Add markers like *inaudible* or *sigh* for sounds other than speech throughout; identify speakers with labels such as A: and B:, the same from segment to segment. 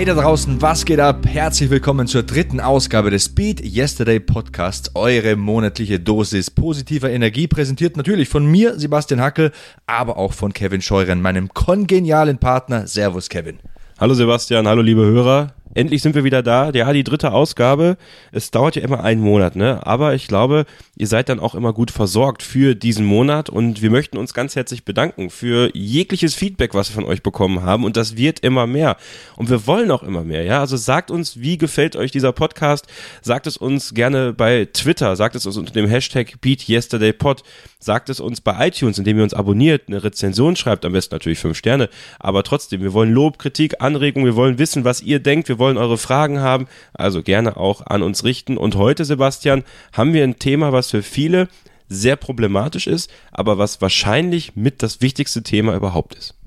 A: Hey da draußen, was geht ab? Herzlich willkommen zur dritten Ausgabe des Speed Yesterday Podcasts, eure monatliche Dosis positiver Energie, präsentiert natürlich von mir, Sebastian Hackel, aber auch von Kevin Scheuren, meinem kongenialen Partner. Servus, Kevin.
B: Hallo Sebastian, hallo liebe Hörer. Endlich sind wir wieder da. Ja, die dritte Ausgabe. Es dauert ja immer einen Monat, ne? Aber ich glaube, ihr seid dann auch immer gut versorgt für diesen Monat und wir möchten uns ganz herzlich bedanken für jegliches Feedback, was wir von euch bekommen haben und das wird immer mehr. Und wir wollen auch immer mehr, ja? Also sagt uns, wie gefällt euch dieser Podcast? Sagt es uns gerne bei Twitter, sagt es uns unter dem Hashtag BeatYesterdayPod, sagt es uns bei iTunes, indem ihr uns abonniert, eine Rezension schreibt, am besten natürlich fünf Sterne, aber trotzdem, wir wollen Lob, Kritik, Anregung, wir wollen wissen, was ihr denkt, wir wollen eure Fragen haben, also gerne auch an uns richten. Und heute, Sebastian, haben wir ein Thema, was für viele sehr problematisch ist, aber was wahrscheinlich mit das wichtigste Thema überhaupt ist.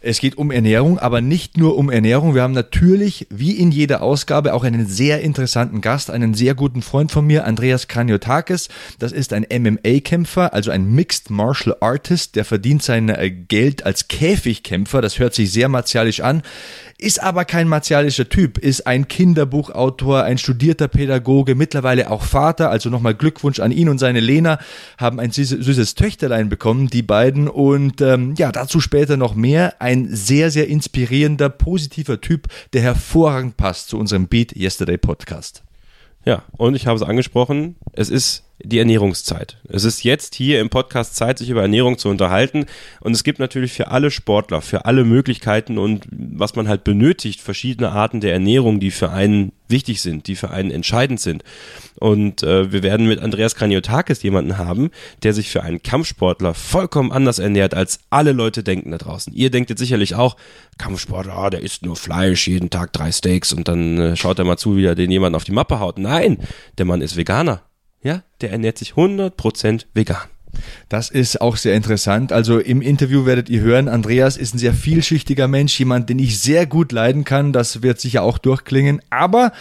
A: Es geht um Ernährung, aber nicht nur um Ernährung. Wir haben natürlich, wie in jeder Ausgabe, auch einen sehr interessanten Gast, einen sehr guten Freund von mir, Andreas Kraniotakis. Das ist ein MMA-Kämpfer, also ein Mixed Martial Artist, der verdient sein äh, Geld als Käfigkämpfer. Das hört sich sehr martialisch an ist aber kein martialischer Typ, ist ein Kinderbuchautor, ein studierter Pädagoge, mittlerweile auch Vater, also nochmal Glückwunsch an ihn und seine Lena, haben ein süßes, süßes Töchterlein bekommen, die beiden. Und ähm, ja, dazu später noch mehr, ein sehr, sehr inspirierender, positiver Typ, der hervorragend passt zu unserem Beat Yesterday Podcast.
B: Ja, und ich habe es angesprochen, es ist die Ernährungszeit. Es ist jetzt hier im Podcast Zeit, sich über Ernährung zu unterhalten. Und es gibt natürlich für alle Sportler, für alle Möglichkeiten und was man halt benötigt, verschiedene Arten der Ernährung, die für einen wichtig sind, die für einen entscheidend sind. Und äh, wir werden mit Andreas Kraniotakis jemanden haben, der sich für einen Kampfsportler vollkommen anders ernährt, als alle Leute denken da draußen. Ihr denkt jetzt sicherlich auch, Kampfsportler, ah, der isst nur Fleisch, jeden Tag drei Steaks und dann äh, schaut er mal zu, wie er den jemanden auf die Mappe haut. Nein, der Mann ist Veganer. Ja, der ernährt sich 100% vegan.
A: Das ist auch sehr interessant. Also im Interview werdet ihr hören, Andreas ist ein sehr vielschichtiger Mensch, jemand, den ich sehr gut leiden kann. Das wird sicher auch durchklingen. Aber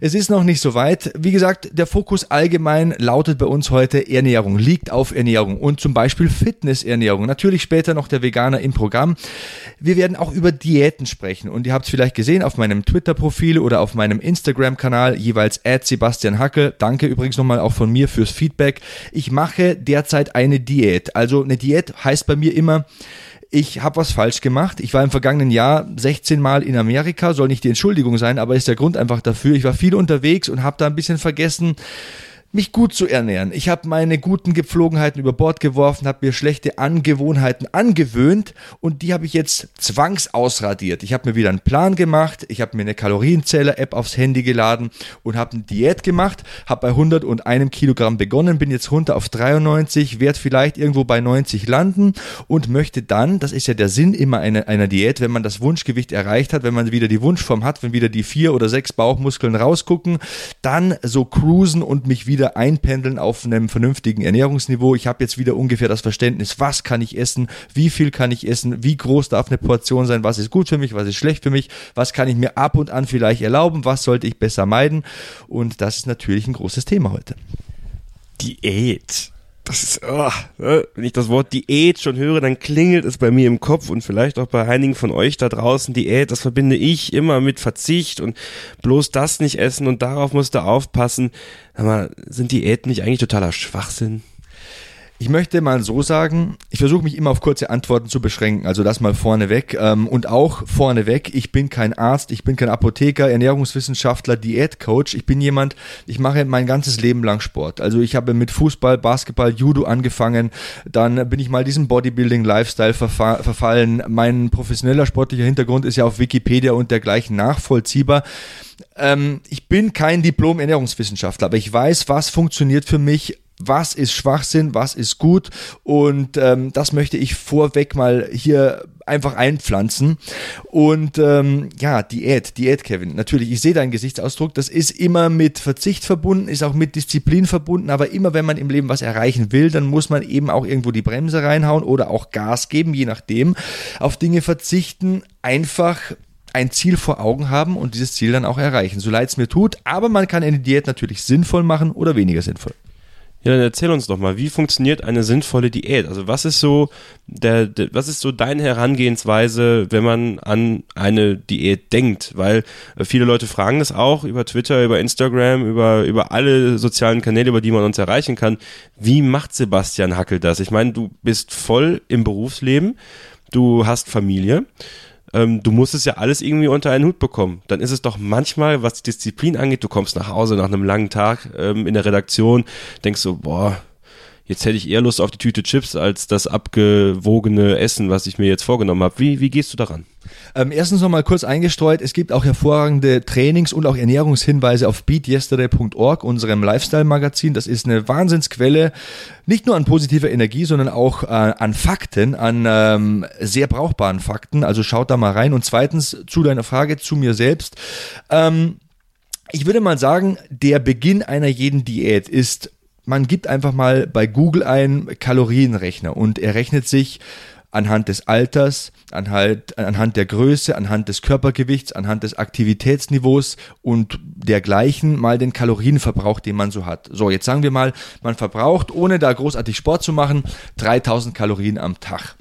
A: es ist noch nicht so weit. Wie gesagt, der Fokus allgemein lautet bei uns heute Ernährung, liegt auf Ernährung und zum Beispiel Fitnessernährung. Natürlich später noch der Veganer im Programm. Wir werden auch über Diäten sprechen und ihr habt es vielleicht gesehen auf meinem Twitter-Profil oder auf meinem Instagram-Kanal, jeweils at Sebastian Hacke. Danke übrigens nochmal auch von mir fürs Feedback. Ich mache derzeit eine Diät. Also eine Diät heißt bei mir immer, ich habe was falsch gemacht. Ich war im vergangenen Jahr 16 Mal in Amerika, soll nicht die Entschuldigung sein, aber ist der Grund einfach dafür. Ich war viel unterwegs und habe da ein bisschen vergessen, mich gut zu ernähren. Ich habe meine guten Gepflogenheiten über Bord geworfen, habe mir schlechte Angewohnheiten angewöhnt und die habe ich jetzt zwangsausradiert. Ich habe mir wieder einen Plan gemacht, ich habe mir eine Kalorienzähler-App aufs Handy geladen und habe eine Diät gemacht, habe bei 101 Kilogramm begonnen, bin jetzt runter auf 93, werde vielleicht irgendwo bei 90 landen und möchte dann, das ist ja der Sinn immer einer, einer Diät, wenn man das Wunschgewicht erreicht hat, wenn man wieder die Wunschform hat, wenn wieder die vier oder sechs Bauchmuskeln rausgucken, dann so cruisen und mich wieder wieder einpendeln auf einem vernünftigen Ernährungsniveau. Ich habe jetzt wieder ungefähr das Verständnis, was kann ich essen, wie viel kann ich essen, wie groß darf eine Portion sein, was ist gut für mich, was ist schlecht für mich, was kann ich mir ab und an vielleicht erlauben, was sollte ich besser meiden. Und das ist natürlich ein großes Thema heute.
B: Diät das ist, oh, wenn ich das Wort Diät schon höre, dann klingelt es bei mir im Kopf und vielleicht auch bei einigen von euch da draußen. Diät, das verbinde ich immer mit Verzicht und bloß das nicht essen und darauf musst du aufpassen. Aber sind Diäten nicht eigentlich totaler Schwachsinn?
A: Ich möchte mal so sagen, ich versuche mich immer auf kurze Antworten zu beschränken, also das mal vorneweg. Ähm, und auch vorneweg, ich bin kein Arzt, ich bin kein Apotheker, Ernährungswissenschaftler, Diätcoach. Ich bin jemand, ich mache mein ganzes Leben lang Sport. Also ich habe mit Fußball, Basketball, Judo angefangen, dann bin ich mal diesem Bodybuilding-Lifestyle verfallen. Mein professioneller sportlicher Hintergrund ist ja auf Wikipedia und dergleichen nachvollziehbar ähm, ich bin kein Diplom-Ernährungswissenschaftler, aber ich weiß, was funktioniert für mich was ist Schwachsinn, was ist gut und ähm, das möchte ich vorweg mal hier einfach einpflanzen. Und ähm, ja, Diät, Diät, Kevin. Natürlich, ich sehe deinen Gesichtsausdruck. Das ist immer mit Verzicht verbunden, ist auch mit Disziplin verbunden. Aber immer wenn man im Leben was erreichen will, dann muss man eben auch irgendwo die Bremse reinhauen oder auch Gas geben, je nachdem. Auf Dinge verzichten, einfach ein Ziel vor Augen haben und dieses Ziel dann auch erreichen. So leid es mir tut, aber man kann eine Diät natürlich sinnvoll machen oder weniger sinnvoll.
B: Ja, dann erzähl uns doch mal, wie funktioniert eine sinnvolle Diät? Also was ist so der, der, was ist so deine Herangehensweise, wenn man an eine Diät denkt? Weil äh, viele Leute fragen das auch über Twitter, über Instagram, über, über alle sozialen Kanäle, über die man uns erreichen kann. Wie macht Sebastian Hackel das? Ich meine, du bist voll im Berufsleben, du hast Familie ähm, du musst es ja alles irgendwie unter einen Hut bekommen. Dann ist es doch manchmal, was die Disziplin angeht, du kommst nach Hause nach einem langen Tag ähm, in der Redaktion, denkst so, boah, jetzt hätte ich eher Lust auf die Tüte Chips als das abgewogene Essen, was ich mir jetzt vorgenommen habe. Wie, wie gehst du daran?
A: Ähm, erstens noch mal kurz eingestreut, es gibt auch hervorragende Trainings- und auch Ernährungshinweise auf beatyesterday.org, unserem Lifestyle-Magazin. Das ist eine Wahnsinnsquelle, nicht nur an positiver Energie, sondern auch äh, an Fakten, an ähm, sehr brauchbaren Fakten. Also schaut da mal rein. Und zweitens zu deiner Frage zu mir selbst. Ähm, ich würde mal sagen, der Beginn einer jeden Diät ist man gibt einfach mal bei Google ein Kalorienrechner und er rechnet sich anhand des Alters, anhand, anhand der Größe, anhand des Körpergewichts, anhand des Aktivitätsniveaus und dergleichen mal den Kalorienverbrauch, den man so hat. So, jetzt sagen wir mal, man verbraucht, ohne da großartig Sport zu machen, 3000 Kalorien am Tag.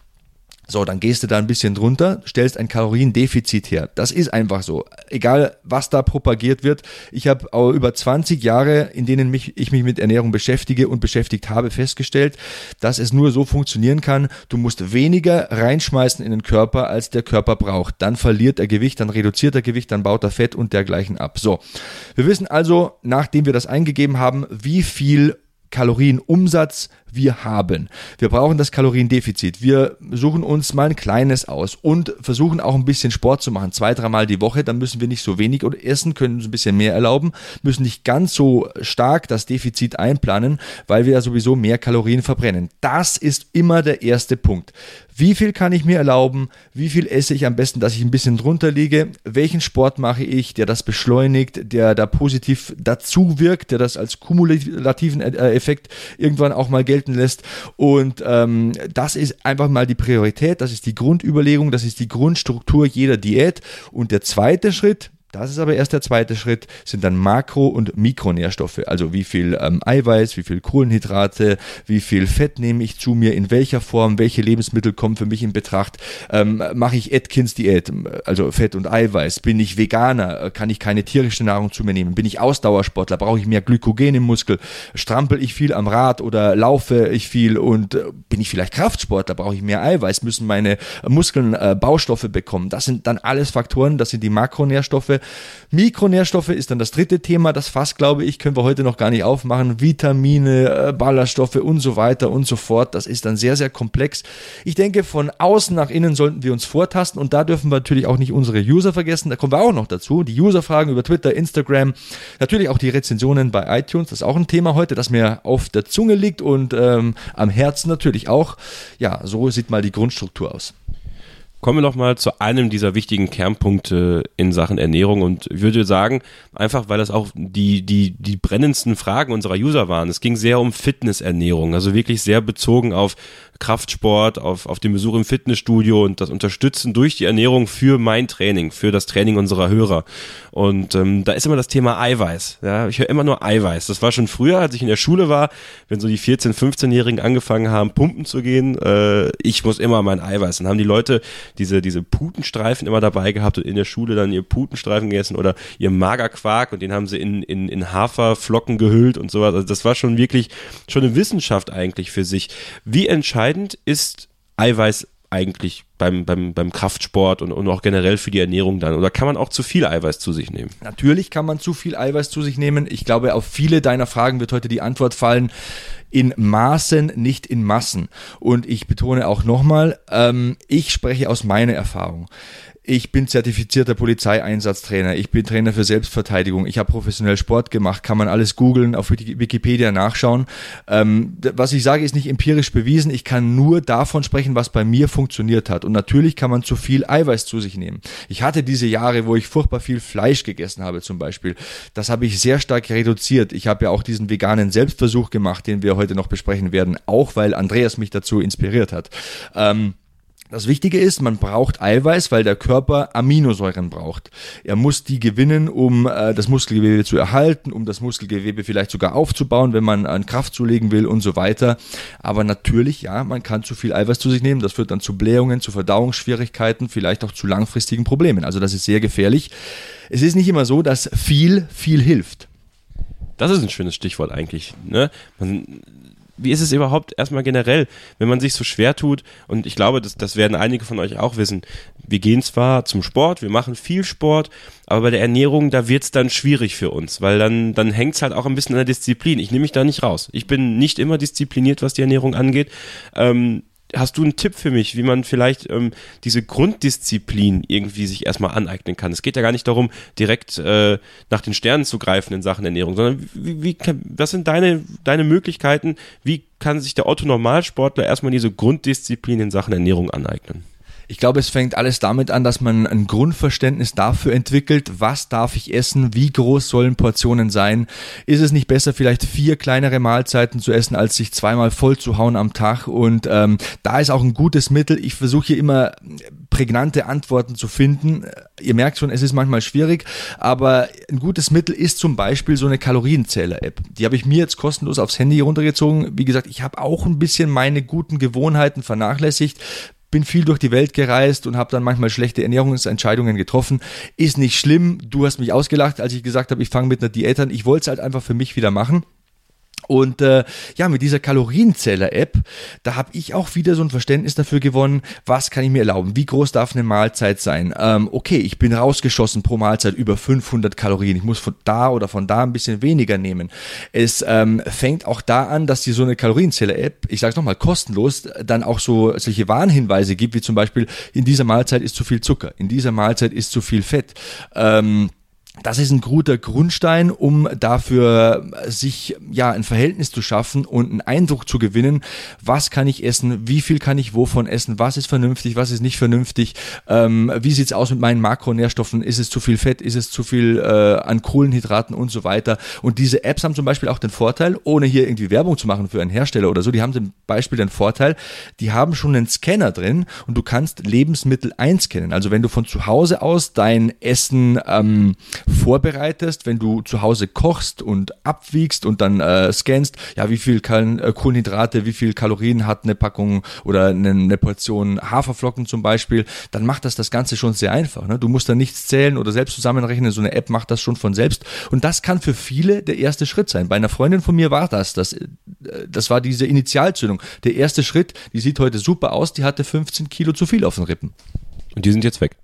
A: So, dann gehst du da ein bisschen drunter, stellst ein Kaloriendefizit her. Das ist einfach so. Egal, was da propagiert wird. Ich habe über 20 Jahre, in denen mich, ich mich mit Ernährung beschäftige und beschäftigt habe, festgestellt, dass es nur so funktionieren kann. Du musst weniger reinschmeißen in den Körper, als der Körper braucht. Dann verliert er Gewicht, dann reduziert er Gewicht, dann baut er Fett und dergleichen ab. So. Wir wissen also, nachdem wir das eingegeben haben, wie viel Kalorienumsatz wir haben. Wir brauchen das Kaloriendefizit. Wir suchen uns mal ein kleines aus und versuchen auch ein bisschen Sport zu machen. Zwei, dreimal die Woche, dann müssen wir nicht so wenig essen, können uns ein bisschen mehr erlauben, müssen nicht ganz so stark das Defizit einplanen, weil wir ja sowieso mehr Kalorien verbrennen. Das ist immer der erste Punkt. Wie viel kann ich mir erlauben? Wie viel esse ich am besten, dass ich ein bisschen drunter liege? Welchen Sport mache ich, der das beschleunigt, der da positiv dazu wirkt, der das als kumulativen äh, Effekt irgendwann auch mal gelten lässt? Und ähm, das ist einfach mal die Priorität, das ist die Grundüberlegung, das ist die Grundstruktur jeder Diät. Und der zweite Schritt, das ist aber erst der zweite Schritt, sind dann Makro- und Mikronährstoffe. Also wie viel ähm, Eiweiß, wie viel Kohlenhydrate, wie viel Fett nehme ich zu mir, in welcher Form, welche Lebensmittel kommen für mich in Betracht. Ähm, Mache ich Atkins-Diät, also Fett und Eiweiß? Bin ich Veganer? Kann ich keine tierische Nahrung zu mir nehmen? Bin ich Ausdauersportler? Brauche ich mehr Glykogen im Muskel? Strampel ich viel am Rad oder laufe ich viel? Und äh, bin ich vielleicht Kraftsportler? Brauche ich mehr Eiweiß? Müssen meine Muskeln äh, Baustoffe bekommen? Das sind dann alles Faktoren, das sind die Makronährstoffe Mikronährstoffe ist dann das dritte Thema. Das Fass, glaube ich, können wir heute noch gar nicht aufmachen. Vitamine, äh, Ballaststoffe und so weiter und so fort. Das ist dann sehr, sehr komplex. Ich denke, von außen nach innen sollten wir uns vortasten und da dürfen wir natürlich auch nicht unsere User vergessen. Da kommen wir auch noch dazu. Die User-Fragen über Twitter, Instagram, natürlich auch die Rezensionen bei iTunes. Das ist auch ein Thema heute, das mir auf der Zunge liegt und ähm, am Herzen natürlich auch. Ja, so sieht mal die Grundstruktur aus.
B: Kommen wir noch mal zu einem dieser wichtigen Kernpunkte in Sachen Ernährung und ich würde sagen, einfach weil das auch die, die, die brennendsten Fragen unserer User waren. Es ging sehr um Fitnessernährung, also wirklich sehr bezogen auf Kraftsport, auf, auf den Besuch im Fitnessstudio und das Unterstützen durch die Ernährung für mein Training, für das Training unserer Hörer. Und ähm, da ist immer das Thema Eiweiß. Ja, ich höre immer nur Eiweiß. Das war schon früher, als ich in der Schule war, wenn so die 14-, 15-Jährigen angefangen haben, pumpen zu gehen. Äh, ich muss immer mein Eiweiß. Dann haben die Leute diese, diese Putenstreifen immer dabei gehabt und in der Schule dann ihr Putenstreifen gegessen oder ihr Magerquark und den haben sie in, in, in Haferflocken gehüllt und sowas. Also das war schon wirklich schon eine Wissenschaft eigentlich für sich. Wie entscheidend ist Eiweiß eigentlich beim, beim, beim Kraftsport und, und auch generell für die Ernährung dann? Oder kann man auch zu viel Eiweiß zu sich nehmen?
A: Natürlich kann man zu viel Eiweiß zu sich nehmen. Ich glaube, auf viele deiner Fragen wird heute die Antwort fallen in Maßen, nicht in Massen. Und ich betone auch nochmal, ähm, ich spreche aus meiner Erfahrung. Ich bin zertifizierter Polizeieinsatztrainer. Ich bin Trainer für Selbstverteidigung. Ich habe professionell Sport gemacht. Kann man alles googeln, auf Wikipedia nachschauen. Ähm, was ich sage, ist nicht empirisch bewiesen. Ich kann nur davon sprechen, was bei mir funktioniert hat. Und natürlich kann man zu viel Eiweiß zu sich nehmen. Ich hatte diese Jahre, wo ich furchtbar viel Fleisch gegessen habe, zum Beispiel. Das habe ich sehr stark reduziert. Ich habe ja auch diesen veganen Selbstversuch gemacht, den wir heute noch besprechen werden, auch weil Andreas mich dazu inspiriert hat. Ähm, Das Wichtige ist, man braucht Eiweiß, weil der Körper Aminosäuren braucht. Er muss die gewinnen, um äh, das Muskelgewebe zu erhalten, um das Muskelgewebe vielleicht sogar aufzubauen, wenn man an Kraft zulegen will und so weiter. Aber natürlich, ja, man kann zu viel Eiweiß zu sich nehmen. Das führt dann zu Blähungen, zu Verdauungsschwierigkeiten, vielleicht auch zu langfristigen Problemen. Also das ist sehr gefährlich. Es ist nicht immer so, dass viel, viel hilft.
B: Das ist ein schönes Stichwort eigentlich. Ne? Man wie ist es überhaupt erstmal generell, wenn man sich so schwer tut? Und ich glaube, das, das werden einige von euch auch wissen. Wir gehen zwar zum Sport, wir machen viel Sport, aber bei der Ernährung, da wird's dann schwierig für uns, weil dann, dann hängt's halt auch ein bisschen an der Disziplin. Ich nehme mich da nicht raus. Ich bin nicht immer diszipliniert, was die Ernährung angeht. Ähm, hast du einen Tipp für mich, wie man vielleicht ähm, diese Grunddisziplin irgendwie sich erstmal aneignen kann? Es geht ja gar nicht darum, direkt äh, nach den Sternen zu greifen in Sachen Ernährung, sondern wie, wie was sind deine, deine Möglichkeiten? Wie kann sich der Otto-Normalsportler erstmal diese Grunddisziplin in Sachen Ernährung aneignen?
A: Ich glaube, es fängt alles damit an, dass man ein Grundverständnis dafür entwickelt, was darf ich essen, wie groß sollen Portionen sein. Ist es nicht besser, vielleicht vier kleinere Mahlzeiten zu essen, als sich zweimal voll zu hauen am Tag? Und ähm, da ist auch ein gutes Mittel. Ich versuche hier immer prägnante Antworten zu finden. Ihr merkt schon, es ist manchmal schwierig, aber ein gutes Mittel ist zum Beispiel so eine Kalorienzähler-App. Die habe ich mir jetzt kostenlos aufs Handy runtergezogen. Wie gesagt, ich habe auch ein bisschen meine guten Gewohnheiten vernachlässigt bin viel durch die Welt gereist und habe dann manchmal schlechte Ernährungsentscheidungen getroffen. Ist nicht schlimm. Du hast mich ausgelacht, als ich gesagt habe, ich fange mit einer Diät an. Ich wollte es halt einfach für mich wieder machen. Und äh, ja, mit dieser Kalorienzähler-App, da habe ich auch wieder so ein Verständnis dafür gewonnen, was kann ich mir erlauben, wie groß darf eine Mahlzeit sein. Ähm, okay, ich bin rausgeschossen pro Mahlzeit über 500 Kalorien, ich muss von da oder von da ein bisschen weniger nehmen. Es ähm, fängt auch da an, dass dir so eine Kalorienzähler-App, ich sage es nochmal, kostenlos, dann auch so solche Warnhinweise gibt, wie zum Beispiel, in dieser Mahlzeit ist zu viel Zucker, in dieser Mahlzeit ist zu viel Fett. Ähm, das ist ein guter Grundstein, um dafür sich ja ein Verhältnis zu schaffen und einen Eindruck zu gewinnen, was kann ich essen, wie viel kann ich wovon essen, was ist vernünftig, was ist nicht vernünftig, ähm, wie sieht's aus mit meinen Makronährstoffen, ist es zu viel Fett, ist es zu viel äh, an Kohlenhydraten und so weiter. Und diese Apps haben zum Beispiel auch den Vorteil, ohne hier irgendwie Werbung zu machen für einen Hersteller oder so, die haben zum Beispiel den Vorteil, die haben schon einen Scanner drin und du kannst Lebensmittel einscannen. Also wenn du von zu Hause aus dein Essen ähm, vorbereitest, wenn du zu Hause kochst und abwiegst und dann äh, scannst, ja, wie viel äh, Kohlenhydrate, wie viel Kalorien hat eine Packung oder eine, eine, Portion Haferflocken zum Beispiel, dann macht das das Ganze schon sehr einfach. Ne? Du musst da nichts zählen oder selbst zusammenrechnen. So eine App macht das schon von selbst. Und das kann für viele der erste Schritt sein. Bei einer Freundin von mir war das. Das, äh, das war diese Initialzündung. Der erste Schritt, die sieht heute super aus, die hatte 15 Kilo zu viel auf den Rippen.
B: Und die sind jetzt weg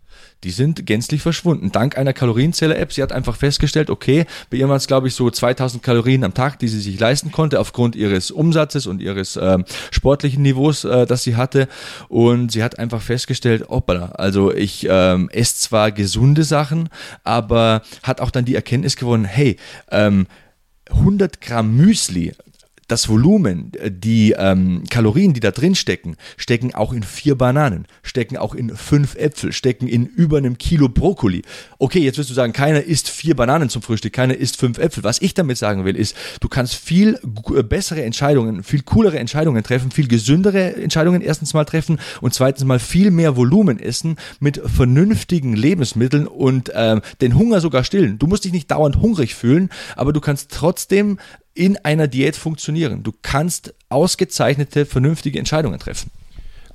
A: die sind gänzlich verschwunden. Dank einer Kalorienzähler-App. Sie hat einfach festgestellt, okay, bei ihr waren es, glaube ich, so 2000 Kalorien am Tag, die sie sich leisten konnte, aufgrund ihres Umsatzes und ihres äh, sportlichen Niveaus, äh, das sie hatte. Und sie hat einfach festgestellt, hoppala, also ich ähm, esse zwar gesunde Sachen, aber hat auch dann die Erkenntnis gewonnen, hey, ähm, 100 Gramm Müsli das Volumen, äh, die ähm, Kalorien, die da drin stecken, stecken auch in vier Bananen, stecken auch in fünf Äpfel, stecken in über einem Kilo Brokkoli. Okay, jetzt wirst du sagen, keiner isst vier Bananen zum Frühstück, keiner isst fünf Äpfel. Was ich damit sagen will, ist, du kannst viel äh, bessere Entscheidungen, viel coolere Entscheidungen treffen, viel gesündere Entscheidungen erstens mal treffen und zweitens mal viel mehr Volumen essen mit vernünftigen Lebensmitteln und äh, den Hunger sogar stillen. Du musst dich nicht dauernd hungrig fühlen, aber du kannst trotzdem in einer Diät funktionieren. Du kannst ausgezeichnete, vernünftige Entscheidungen treffen.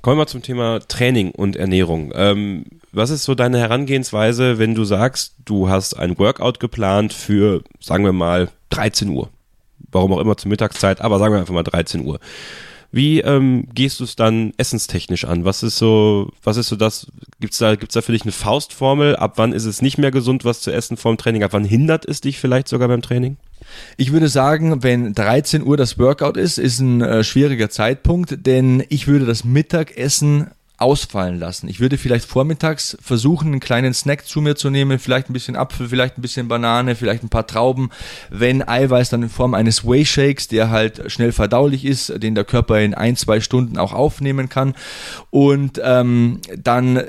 B: Kommen wir zum Thema Training und Ernährung. Ähm, was ist so deine Herangehensweise, wenn du sagst, du hast ein Workout geplant für, sagen wir mal, 13 Uhr? Warum auch immer zur Mittagszeit, aber sagen wir einfach mal 13 Uhr. Wie ähm, gehst du es dann essenstechnisch an? Was ist so, was ist so das? Gibt's da, gibt's da für dich eine Faustformel? Ab wann ist es nicht mehr gesund, was zu essen vorm Training? Ab wann hindert es dich vielleicht sogar beim Training?
A: Ich würde sagen, wenn 13 Uhr das Workout ist, ist ein äh, schwieriger Zeitpunkt, denn ich würde das Mittagessen ausfallen lassen. Ich würde vielleicht vormittags versuchen, einen kleinen Snack zu mir zu nehmen, vielleicht ein bisschen Apfel, vielleicht ein bisschen Banane, vielleicht ein paar Trauben. Wenn Eiweiß dann in Form eines Whey Shakes, der halt schnell verdaulich ist, den der Körper in ein, zwei Stunden auch aufnehmen kann. Und ähm, dann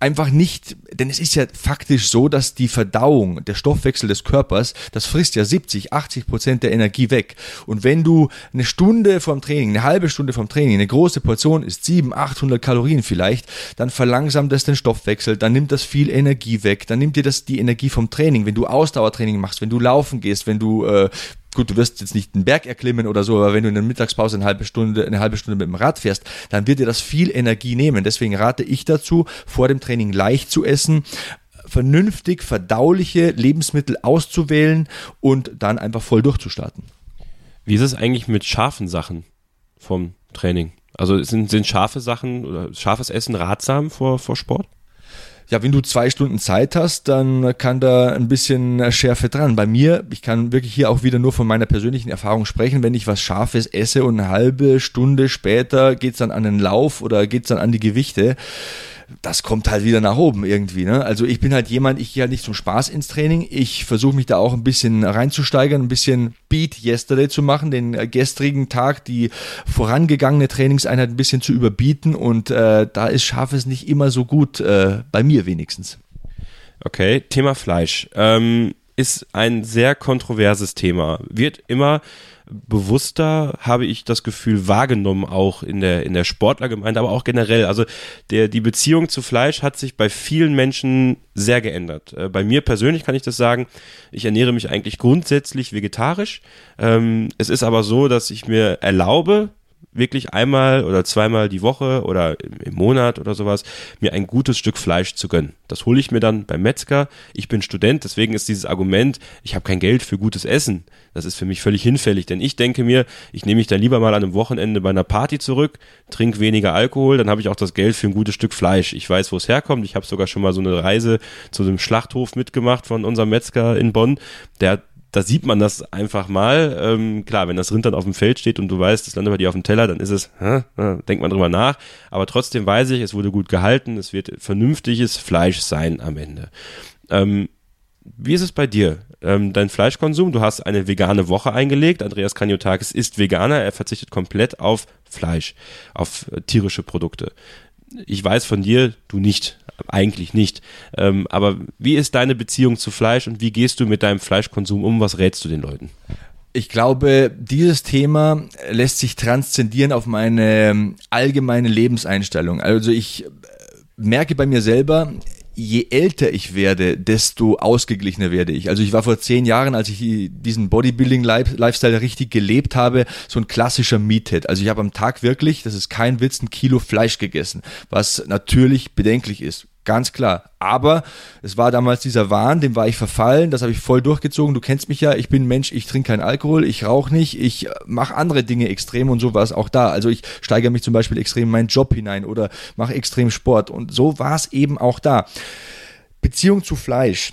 A: einfach nicht, denn es ist ja faktisch so, dass die Verdauung, der Stoffwechsel des Körpers, das frisst ja 70, 80 Prozent der Energie weg. Und wenn du eine Stunde vom Training, eine halbe Stunde vom Training, eine große Portion ist 700, 800 Kalorien vielleicht, dann verlangsamt das den Stoffwechsel, dann nimmt das viel Energie weg, dann nimmt dir das die Energie vom Training. Wenn du Ausdauertraining machst, wenn du laufen gehst, wenn du äh, gut, du wirst jetzt nicht einen Berg erklimmen oder so, aber wenn du in der Mittagspause eine halbe Stunde, eine halbe Stunde mit dem Rad fährst, dann wird dir das viel Energie nehmen. Deswegen rate ich dazu, vor dem Training leicht zu essen, vernünftig verdauliche Lebensmittel auszuwählen und dann einfach voll durchzustarten.
B: Wie ist es eigentlich mit scharfen Sachen vom Training? Also sind, sind scharfe Sachen oder scharfes Essen ratsam vor, vor Sport?
A: ja, wenn du zwei Stunden Zeit hast, dann kann da ein bisschen Schärfe dran. Bei mir, ich kann wirklich hier auch wieder nur von meiner persönlichen Erfahrung sprechen, wenn ich was Scharfes esse und eine halbe Stunde später geht's dann an den Lauf oder geht's dann an die Gewichte, das kommt halt wieder nach oben irgendwie. Ne? Also ich bin halt jemand, ich gehe halt nicht zum Spaß ins Training. Ich versuche mich da auch ein bisschen reinzusteigern, ein bisschen Beat Yesterday zu machen, den gestrigen Tag, die vorangegangene Trainingseinheit ein bisschen zu überbieten. Und äh, da ist Scharfes nicht immer so gut, äh, bei mir wenigstens.
B: Okay, Thema Fleisch. Ähm, ist ein sehr kontroverses Thema. Wird immer bewusster, habe ich das Gefühl, wahrgenommen, auch in der, in der Sportlergemeinde, aber auch generell. Also der, die Beziehung zu Fleisch hat sich bei vielen Menschen sehr geändert. Äh, bei mir persönlich kann ich das sagen, ich ernähre mich eigentlich grundsätzlich vegetarisch. Ähm, es ist aber so, dass ich mir erlaube, wirklich einmal oder zweimal die Woche oder im Monat oder sowas mir ein gutes Stück Fleisch zu gönnen. Das hole ich mir dann beim Metzger. Ich bin Student, deswegen ist dieses Argument, ich habe kein Geld für gutes Essen, das ist für mich völlig hinfällig, denn ich denke mir, ich nehme mich dann lieber mal an einem Wochenende bei einer Party zurück, trinke weniger Alkohol, dann habe ich auch das Geld für ein gutes Stück Fleisch. Ich weiß, wo es herkommt. Ich habe sogar schon mal so eine Reise zu einem Schlachthof mitgemacht von unserem Metzger in Bonn. Der da sieht man das einfach mal. Ähm, klar, wenn das Rind dann auf dem Feld steht und du weißt, es landet bei dir auf dem Teller, dann ist es, hä, äh, denkt man drüber nach. Aber trotzdem weiß ich, es wurde gut gehalten, es wird vernünftiges Fleisch sein am Ende. Ähm, wie ist es bei dir? Ähm, dein Fleischkonsum, du hast eine vegane Woche eingelegt. Andreas Kaniotakis ist Veganer, er verzichtet komplett auf Fleisch, auf äh, tierische Produkte. Ich weiß von dir, du nicht eigentlich nicht. Ähm, aber wie ist deine Beziehung zu Fleisch und wie gehst du mit deinem Fleischkonsum um? Was rätst du den Leuten?
A: Ich glaube, dieses Thema lässt sich transzendieren auf meine ähm, allgemeine Lebenseinstellung. Also ich äh, merke bei mir selber, je älter ich werde, desto ausgeglichener werde ich. Also ich war vor zehn Jahren, als ich diesen Bodybuilding-Lifestyle richtig gelebt habe, so ein klassischer Meathead. Also ich habe am Tag wirklich, das ist kein Witz, ein Kilo Fleisch gegessen, was natürlich bedenklich ist. Ganz klar. Aber es war damals dieser Wahn, dem war ich verfallen, das habe ich voll durchgezogen. Du kennst mich ja, ich bin Mensch, ich trinke keinen Alkohol, ich rauche nicht, ich mache andere Dinge extrem und so war es auch da. Also ich steigere mich zum Beispiel extrem in meinen Job hinein oder mache extrem Sport und so war es eben auch da. Beziehung zu Fleisch.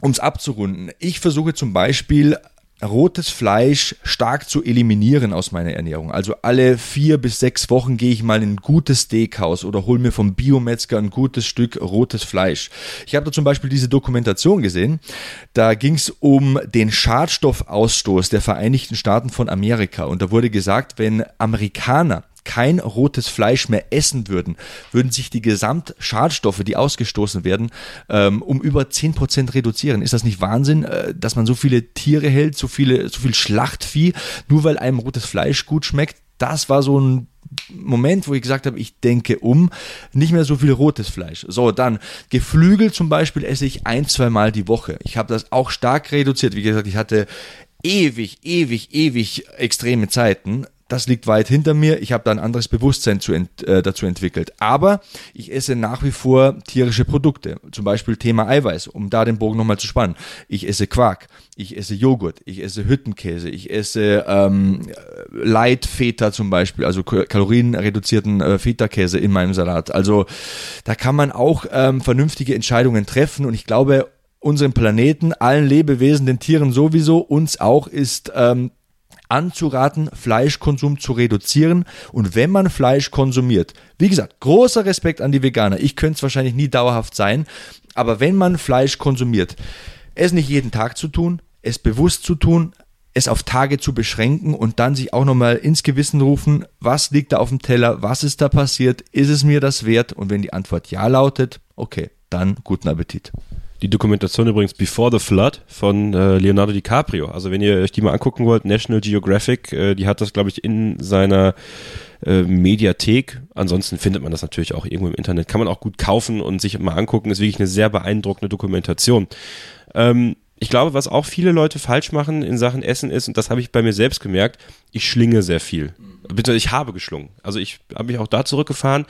A: Um es abzurunden, ich versuche zum Beispiel rotes Fleisch stark zu eliminieren aus meiner Ernährung. Also alle vier bis sechs Wochen gehe ich mal in ein gutes Steakhouse oder hole mir vom Biometzger ein gutes Stück rotes Fleisch. Ich habe da zum Beispiel diese Dokumentation gesehen. Da ging es um den Schadstoffausstoß der Vereinigten Staaten von Amerika. Und da wurde gesagt, wenn Amerikaner kein rotes Fleisch mehr essen würden, würden sich die Gesamtschadstoffe, die ausgestoßen werden, ähm, um über zehn Prozent reduzieren. Ist das nicht Wahnsinn, äh, dass man so viele Tiere hält, so viele, so viel Schlachtvieh, nur weil einem rotes Fleisch gut schmeckt? Das war so ein Moment, wo ich gesagt habe, ich denke um, nicht mehr so viel rotes Fleisch. So, dann Geflügel zum Beispiel esse ich ein, zwei Mal die Woche. Ich habe das auch stark reduziert. Wie gesagt, ich hatte ewig, ewig, ewig extreme Zeiten das liegt weit hinter mir. Ich habe da ein anderes Bewusstsein ent, äh, dazu entwickelt. Aber ich esse nach wie vor tierische Produkte. Zum Beispiel Thema Eiweiß, um da den Bogen nochmal zu spannen. Ich esse Quark, ich esse Joghurt, ich esse Hüttenkäse, ich esse ähm, Light Feta zum Beispiel, also kalorienreduzierten äh, Feta-Käse in meinem Salat. Also da kann man auch ähm, vernünftige Entscheidungen treffen und ich glaube, unserem Planeten, allen Lebewesen, den Tieren sowieso, uns auch, ist ähm, anzuraten, Fleischkonsum zu reduzieren. Und wenn man Fleisch konsumiert, wie gesagt, großer Respekt an die Veganer. Ich könnte es wahrscheinlich nie dauerhaft sein, aber wenn man Fleisch konsumiert, es nicht jeden Tag zu tun, es bewusst zu tun, es auf Tage zu beschränken und dann sich auch nochmal ins Gewissen rufen, was liegt da auf dem Teller, was ist da passiert, ist es mir das wert? Und wenn die Antwort ja lautet, okay, dann guten Appetit.
B: Die Dokumentation übrigens Before the Flood von äh, Leonardo DiCaprio. Also wenn ihr euch die mal angucken wollt, National Geographic, äh, die hat das, glaube ich, in seiner äh, Mediathek. Ansonsten findet man das natürlich auch irgendwo im Internet. Kann man auch gut kaufen und sich mal angucken. Ist wirklich eine sehr beeindruckende Dokumentation. Ähm, ich glaube, was auch viele Leute falsch machen in Sachen Essen ist, und das habe ich bei mir selbst gemerkt, ich schlinge sehr viel. Bitte, ich habe geschlungen. Also ich habe mich auch da zurückgefahren.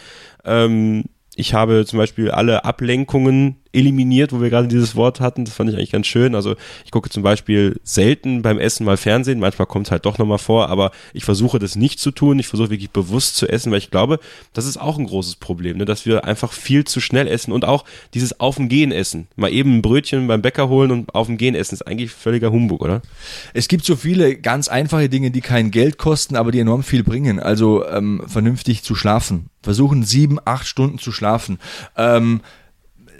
B: Ähm, ich habe zum Beispiel alle Ablenkungen eliminiert, wo wir gerade dieses Wort hatten. Das fand ich eigentlich ganz schön. Also ich gucke zum Beispiel selten beim Essen mal Fernsehen. Manchmal kommt es halt doch nochmal vor, aber ich versuche das nicht zu tun. Ich versuche wirklich bewusst zu essen, weil ich glaube, das ist auch ein großes Problem, ne? dass wir einfach viel zu schnell essen und auch dieses Auf dem Gehen essen. Mal eben ein Brötchen beim Bäcker holen und auf dem Gehen essen ist eigentlich völliger Humbug, oder?
A: Es gibt so viele ganz einfache Dinge, die kein Geld kosten, aber die enorm viel bringen. Also ähm, vernünftig zu schlafen. Versuchen sieben, acht Stunden zu schlafen. Ähm,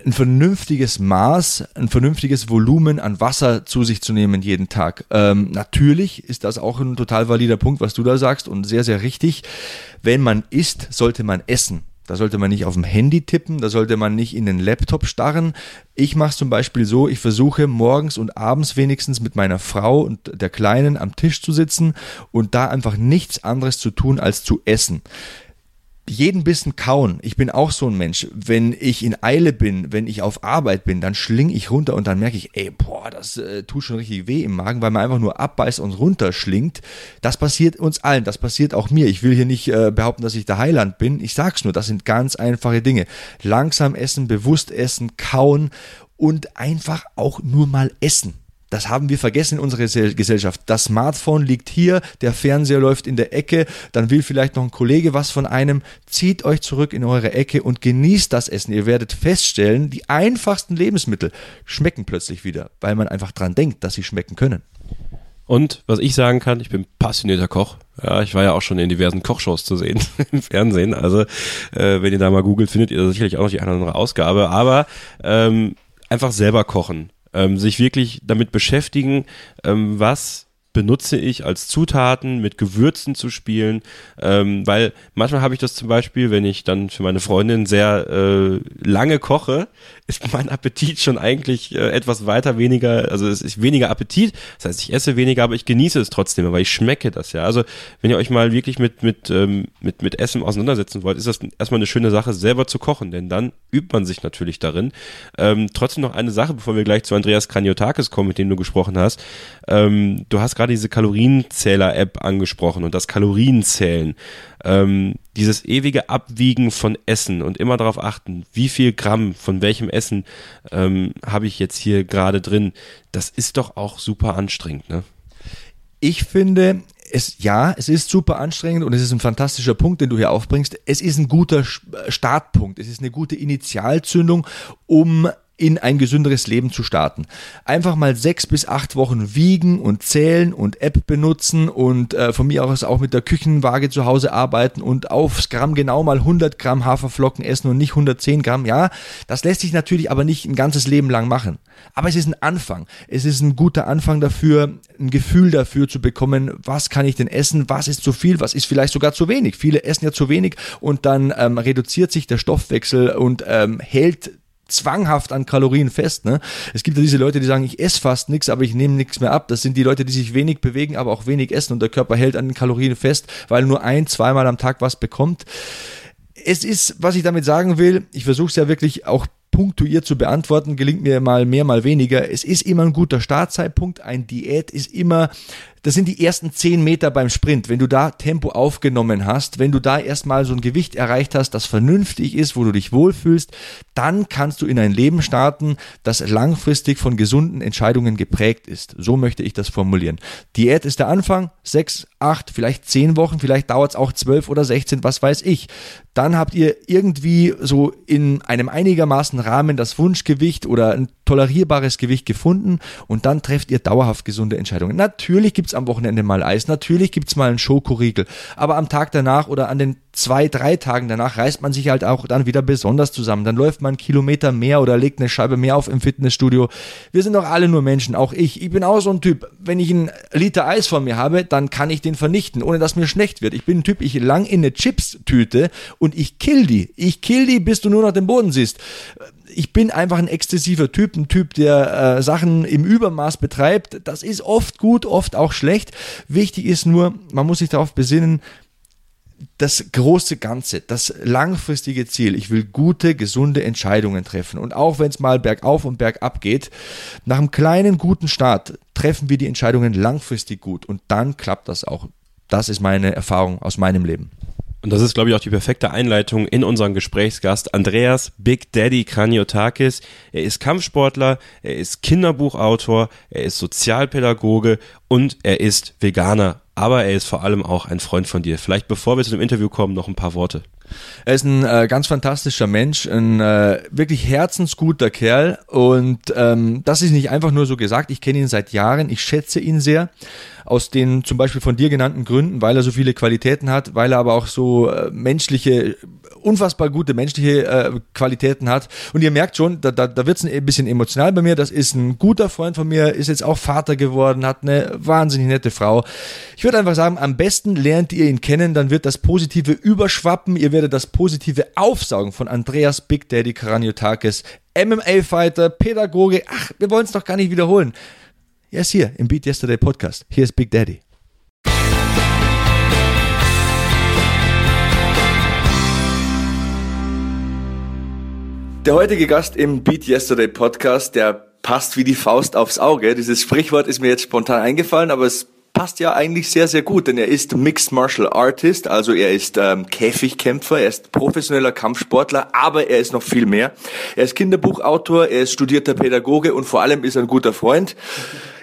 A: ein vernünftiges Maß, ein vernünftiges Volumen an Wasser zu sich zu nehmen jeden Tag. Ähm, natürlich ist das auch ein total valider Punkt, was du da sagst und sehr, sehr richtig. Wenn man isst, sollte man essen. Da sollte man nicht auf dem Handy tippen, da sollte man nicht in den Laptop starren. Ich mache es zum Beispiel so, ich versuche morgens und abends wenigstens mit meiner Frau und der Kleinen am Tisch zu sitzen und da einfach nichts anderes zu tun als zu essen jeden Bissen kauen. Ich bin auch so ein Mensch. Wenn ich in Eile bin, wenn ich auf Arbeit bin, dann schling ich runter und dann merke ich, ey, boah, das äh, tut schon richtig weh im Magen, weil man einfach nur abbeißt und runterschlingt. Das passiert uns allen, das passiert auch mir. Ich will hier nicht äh, behaupten, dass ich der Heiland bin. Ich sag's nur, das sind ganz einfache Dinge. Langsam essen, bewusst essen, kauen und einfach auch nur mal essen. Das haben wir vergessen in unserer Gesellschaft. Das Smartphone liegt hier, der Fernseher läuft in der Ecke, dann will vielleicht noch ein Kollege was von einem. Zieht euch zurück in eure Ecke und genießt das Essen. Ihr werdet feststellen, die einfachsten Lebensmittel schmecken plötzlich wieder, weil man einfach dran denkt, dass sie schmecken können.
B: Und was ich sagen kann, ich bin passionierter Koch. Ja, ich war ja auch schon in diversen Kochshows zu sehen *laughs* im Fernsehen. Also äh, wenn ihr da mal googelt, findet ihr sicherlich auch noch die eine oder andere Ausgabe. Aber ähm, einfach selber kochen ähm, sich wirklich damit beschäftigen, ähm, was benutze ich als Zutaten, mit Gewürzen zu spielen, ähm, weil manchmal habe ich das zum Beispiel, wenn ich dann für meine Freundin sehr äh, lange koche, *laughs* ist mein Appetit schon eigentlich äh, etwas weiter weniger, also es ist weniger Appetit, das heißt, ich esse weniger, aber ich genieße es trotzdem, weil ich schmecke das ja. Also wenn ihr euch mal wirklich mit, mit, ähm, mit, mit Essen auseinandersetzen wollt, ist das erstmal eine schöne Sache, selber zu kochen, denn dann übt man sich natürlich darin. Ähm, trotzdem noch eine Sache, bevor wir gleich zu Andreas Kraniotakis kommen, mit dem du gesprochen hast. Ähm, du hast gerade diese Kalorienzähler-App angesprochen und das Kalorienzählen ähm, dieses ewige Abwiegen von Essen und immer darauf achten, wie viel Gramm von welchem Essen ähm, habe ich jetzt hier gerade drin, das ist doch auch super anstrengend, ne?
A: Ich finde, es, ja, es ist super anstrengend und es ist ein fantastischer Punkt, den du hier aufbringst. Es ist ein guter Startpunkt. Es ist eine gute Initialzündung, um in ein gesünderes Leben zu starten. Einfach mal sechs bis acht Wochen wiegen und zählen und App benutzen und äh, von mir aus auch mit der Küchenwaage zu Hause arbeiten und aufs Gramm genau mal 100 Gramm Haferflocken essen und nicht 110 Gramm. Ja, das lässt sich natürlich aber nicht ein ganzes Leben lang machen. Aber es ist ein Anfang. Es ist ein guter Anfang dafür, ein Gefühl dafür zu bekommen, was kann ich denn essen, was ist zu viel, was ist vielleicht sogar zu wenig. Viele essen ja zu wenig und dann ähm, reduziert sich der Stoffwechsel und ähm, hält zwanghaft an Kalorien fest. Ne? Es gibt ja diese Leute, die sagen, ich esse fast nichts, aber ich nehme nichts mehr ab. Das sind die Leute, die sich wenig bewegen, aber auch wenig essen und der Körper hält an den Kalorien fest, weil nur ein, zweimal am Tag was bekommt. Es ist, was ich damit sagen will, ich versuche es ja wirklich auch punktuiert zu beantworten, gelingt mir mal mehr, mal weniger. Es ist immer ein guter Startzeitpunkt. Ein Diät ist immer das sind die ersten zehn Meter beim Sprint. Wenn du da Tempo aufgenommen hast, wenn du da erstmal so ein Gewicht erreicht hast, das vernünftig ist, wo du dich wohlfühlst, dann kannst du in ein Leben starten, das langfristig von gesunden Entscheidungen geprägt ist. So möchte ich das formulieren. Diät ist der Anfang, sechs, acht, vielleicht zehn Wochen, vielleicht dauert es auch zwölf oder sechzehn, was weiß ich. Dann habt ihr irgendwie so in einem einigermaßen Rahmen das Wunschgewicht oder ein tolerierbares Gewicht gefunden und dann trefft ihr dauerhaft gesunde Entscheidungen. Natürlich gibt's am Wochenende mal Eis, natürlich gibt's mal einen Schokoriegel, aber am Tag danach oder an den zwei, drei Tagen danach reißt man sich halt auch dann wieder besonders zusammen. Dann läuft man einen Kilometer mehr oder legt eine Scheibe mehr auf im Fitnessstudio. Wir sind doch alle nur Menschen, auch ich. Ich bin auch so ein Typ. Wenn ich einen Liter Eis vor mir habe, dann kann ich den vernichten, ohne dass mir schlecht wird. Ich bin ein Typ, ich lang in eine Chips-Tüte und ich kill die. Ich kill die, bis du nur noch den Boden siehst ich bin einfach ein exzessiver Typ, ein Typ, der äh, Sachen im Übermaß betreibt. Das ist oft gut, oft auch schlecht. Wichtig ist nur, man muss sich darauf besinnen, das große Ganze, das langfristige Ziel. Ich will gute, gesunde Entscheidungen treffen. Und auch wenn es mal bergauf und bergab geht, nach einem kleinen, guten Start treffen wir die Entscheidungen langfristig gut. Und dann klappt das auch. Das ist meine Erfahrung aus meinem Leben.
B: Und das ist, glaube ich, auch die perfekte Einleitung in unseren Gesprächsgast Andreas Big Daddy Kraniotakis. Er ist Kampfsportler, er ist Kinderbuchautor, er ist Sozialpädagoge und er ist Veganer aber er ist vor allem auch ein Freund von dir. Vielleicht bevor wir zu dem Interview kommen, noch ein paar Worte.
A: Er ist ein äh, ganz fantastischer Mensch, ein äh, wirklich herzensguter Kerl und ähm, das ist nicht einfach nur so gesagt. Ich kenne ihn seit Jahren, ich schätze ihn sehr aus den zum Beispiel von dir genannten Gründen, weil er so viele Qualitäten hat, weil er aber auch so äh, menschliche, unfassbar gute menschliche äh, Qualitäten hat. Und ihr merkt schon, da, da, da wird es ein bisschen emotional bei mir. Das ist ein guter Freund von mir, ist jetzt auch Vater geworden, hat eine wahnsinnig nette Frau. Ich würde einfach sagen, am besten lernt ihr ihn kennen, dann wird das Positive überschwappen. Ihr werdet das Positive aufsaugen von Andreas Big Daddy Karaniotakis, MMA-Fighter, Pädagoge. Ach, wir wollen es doch gar nicht wiederholen. Er ist hier im Beat Yesterday Podcast. Hier ist Big Daddy. Der heutige Gast im Beat Yesterday Podcast, der passt wie die Faust aufs Auge. Dieses Sprichwort ist mir jetzt spontan eingefallen, aber es passt ja eigentlich sehr, sehr gut, denn er ist Mixed Martial Artist, also er ist ähm, Käfigkämpfer, er ist professioneller Kampfsportler, aber er ist noch viel mehr. Er ist Kinderbuchautor, er ist studierter Pädagoge und vor allem ist er ein guter Freund.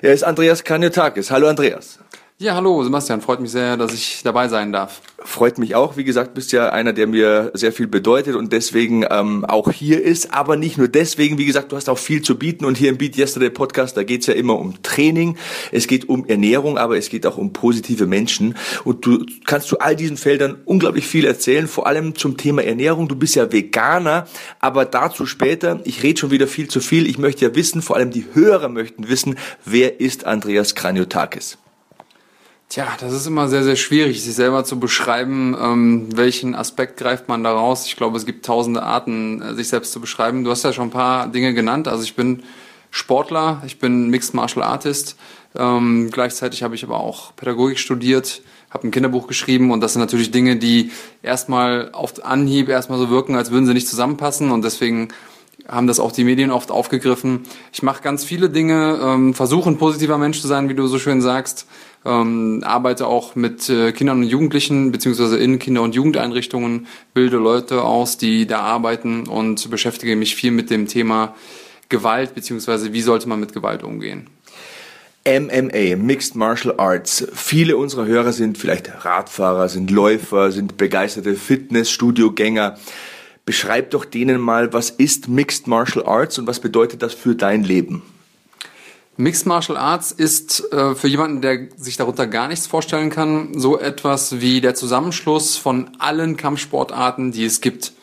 A: Er ist Andreas Kanyotakis. Hallo Andreas.
C: Ja, hallo Sebastian, freut mich sehr, dass ich dabei sein darf.
A: Freut mich auch. Wie gesagt, bist ja einer, der mir sehr viel bedeutet und deswegen ähm, auch hier ist. Aber nicht nur deswegen, wie gesagt, du hast auch viel zu bieten und hier im Beat Yesterday Podcast, da geht's ja immer um Training, es geht um Ernährung, aber es geht auch um positive Menschen. Und du kannst zu all diesen Feldern unglaublich viel erzählen, vor allem zum Thema Ernährung. Du bist ja Veganer, aber dazu später. Ich rede schon wieder viel zu viel. Ich möchte ja wissen, vor allem die Hörer möchten wissen, wer ist Andreas Kraniotakis?
C: Tja, das ist immer sehr, sehr schwierig, sich selber zu beschreiben, ähm, welchen Aspekt greift man da raus. Ich glaube, es gibt tausende Arten, äh, sich selbst zu beschreiben. Du hast ja schon ein paar Dinge genannt. Also ich bin Sportler, ich bin Mixed Martial Artist. Ähm, gleichzeitig habe ich aber auch Pädagogik studiert, habe ein Kinderbuch geschrieben und das sind natürlich Dinge, die erstmal auf Anhieb erstmal so wirken, als würden sie nicht zusammenpassen und deswegen haben das auch die Medien oft aufgegriffen. Ich mache ganz viele Dinge, ähm, versuche ein positiver Mensch zu sein, wie du so schön sagst ähm, arbeite auch mit äh, Kindern und Jugendlichen beziehungsweise in Kinder- und Jugendeinrichtungen, bilde Leute aus, die da arbeiten und beschäftige mich viel mit dem Thema Gewalt beziehungsweise wie sollte man mit Gewalt umgehen.
A: MMA, Mixed Martial Arts. Viele unserer Hörer sind vielleicht Radfahrer, sind Läufer, sind begeisterte Fitnessstudio-Gänger. Beschreib doch denen mal, was ist Mixed Martial Arts und was bedeutet das für dein Leben?
C: Mixed Martial Arts ist äh, für jemanden, der sich darunter gar nichts vorstellen kann, so etwas wie der Zusammenschluss von allen Kampfsportarten, die es gibt.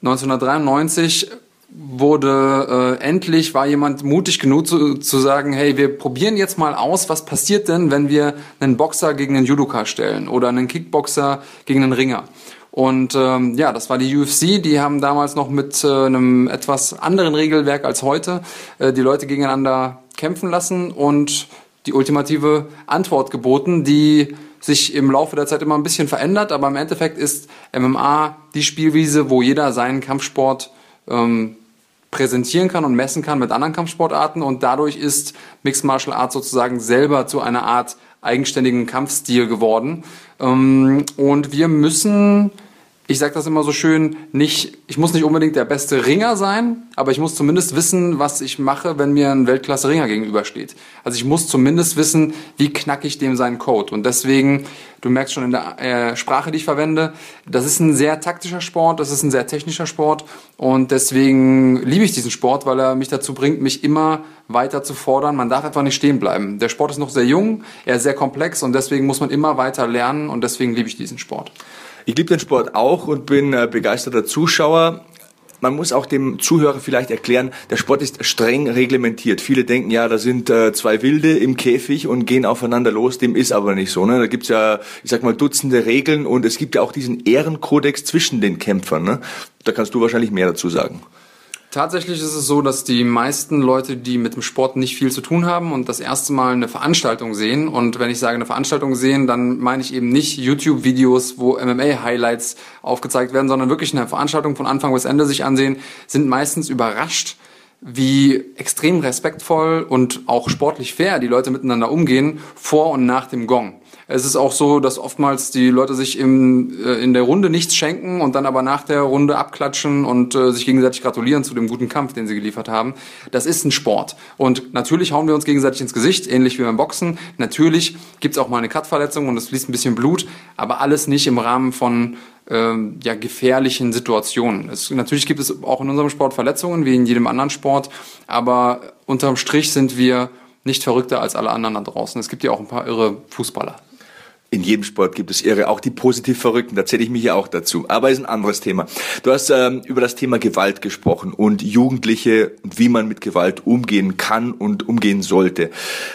C: 1993 wurde äh, endlich war jemand mutig genug zu, zu sagen, hey, wir probieren jetzt mal aus, was passiert denn, wenn wir einen Boxer gegen einen Judoka stellen oder einen Kickboxer gegen einen Ringer. Und ähm, ja, das war die UFC. Die haben damals noch mit äh, einem etwas anderen Regelwerk als heute äh, die Leute gegeneinander kämpfen lassen und die ultimative Antwort geboten, die sich im Laufe der Zeit immer ein bisschen verändert, aber im Endeffekt ist MMA die Spielwiese, wo jeder seinen Kampfsport ähm, präsentieren kann und messen kann mit anderen Kampfsportarten und dadurch ist Mixed Martial Arts sozusagen selber zu einer Art eigenständigen Kampfstil geworden. Ähm, und wir müssen ich sage das immer so schön, nicht, ich muss nicht unbedingt der beste Ringer sein, aber ich muss zumindest wissen, was ich mache, wenn mir ein Weltklasse-Ringer gegenübersteht. Also ich muss zumindest wissen, wie knacke ich dem seinen Code. Und deswegen, du merkst schon in der äh, Sprache, die ich verwende, das ist ein sehr taktischer Sport, das ist ein sehr technischer Sport und deswegen liebe ich diesen Sport, weil er mich dazu bringt, mich immer weiter zu fordern. Man darf einfach nicht stehen bleiben. Der Sport ist noch sehr jung, er ist sehr komplex und deswegen muss man immer weiter lernen und deswegen liebe ich diesen Sport.
A: Ich liebe den Sport auch und bin äh, begeisterter Zuschauer man muss auch dem Zuhörer vielleicht erklären, der Sport ist streng reglementiert. Viele denken, ja, da sind äh, zwei Wilde im Käfig und gehen aufeinander los. Dem ist aber nicht so. Ne? Da gibt's ja, ich sag mal, Dutzende Regeln und es gibt ja auch diesen Ehrenkodex zwischen den Kämpfern. Ne? Da kannst du wahrscheinlich mehr dazu sagen.
C: Tatsächlich ist es so, dass die meisten Leute, die mit dem Sport nicht viel zu tun haben und das erste Mal eine Veranstaltung sehen, und wenn ich sage eine Veranstaltung sehen, dann meine ich eben nicht YouTube-Videos, wo MMA-Highlights aufgezeigt werden, sondern wirklich eine Veranstaltung von Anfang bis Ende sich ansehen, sind meistens überrascht, wie extrem respektvoll und auch sportlich fair die Leute miteinander umgehen vor und nach dem Gong. Es ist auch so, dass oftmals die Leute sich im, äh, in der Runde nichts schenken und dann aber nach der Runde abklatschen und äh, sich gegenseitig gratulieren zu dem guten Kampf, den sie geliefert haben. Das ist ein Sport. Und natürlich hauen wir uns gegenseitig ins Gesicht, ähnlich wie beim Boxen. Natürlich gibt's auch mal eine Cut-Verletzung und es fließt ein bisschen Blut, aber alles nicht im Rahmen von ähm, ja, gefährlichen Situationen. Es, natürlich gibt es auch in unserem Sport Verletzungen, wie in jedem anderen Sport, aber unterm Strich sind wir nicht verrückter als alle anderen da draußen. Es gibt ja auch ein paar irre Fußballer.
A: In jedem Sport gibt es Irre, auch die positiv Verrückten, da zähle ich mich ja auch dazu. Aber ist ein anderes Thema. Du hast ähm, über das Thema Gewalt gesprochen und Jugendliche und wie man mit Gewalt umgehen kann und umgehen sollte.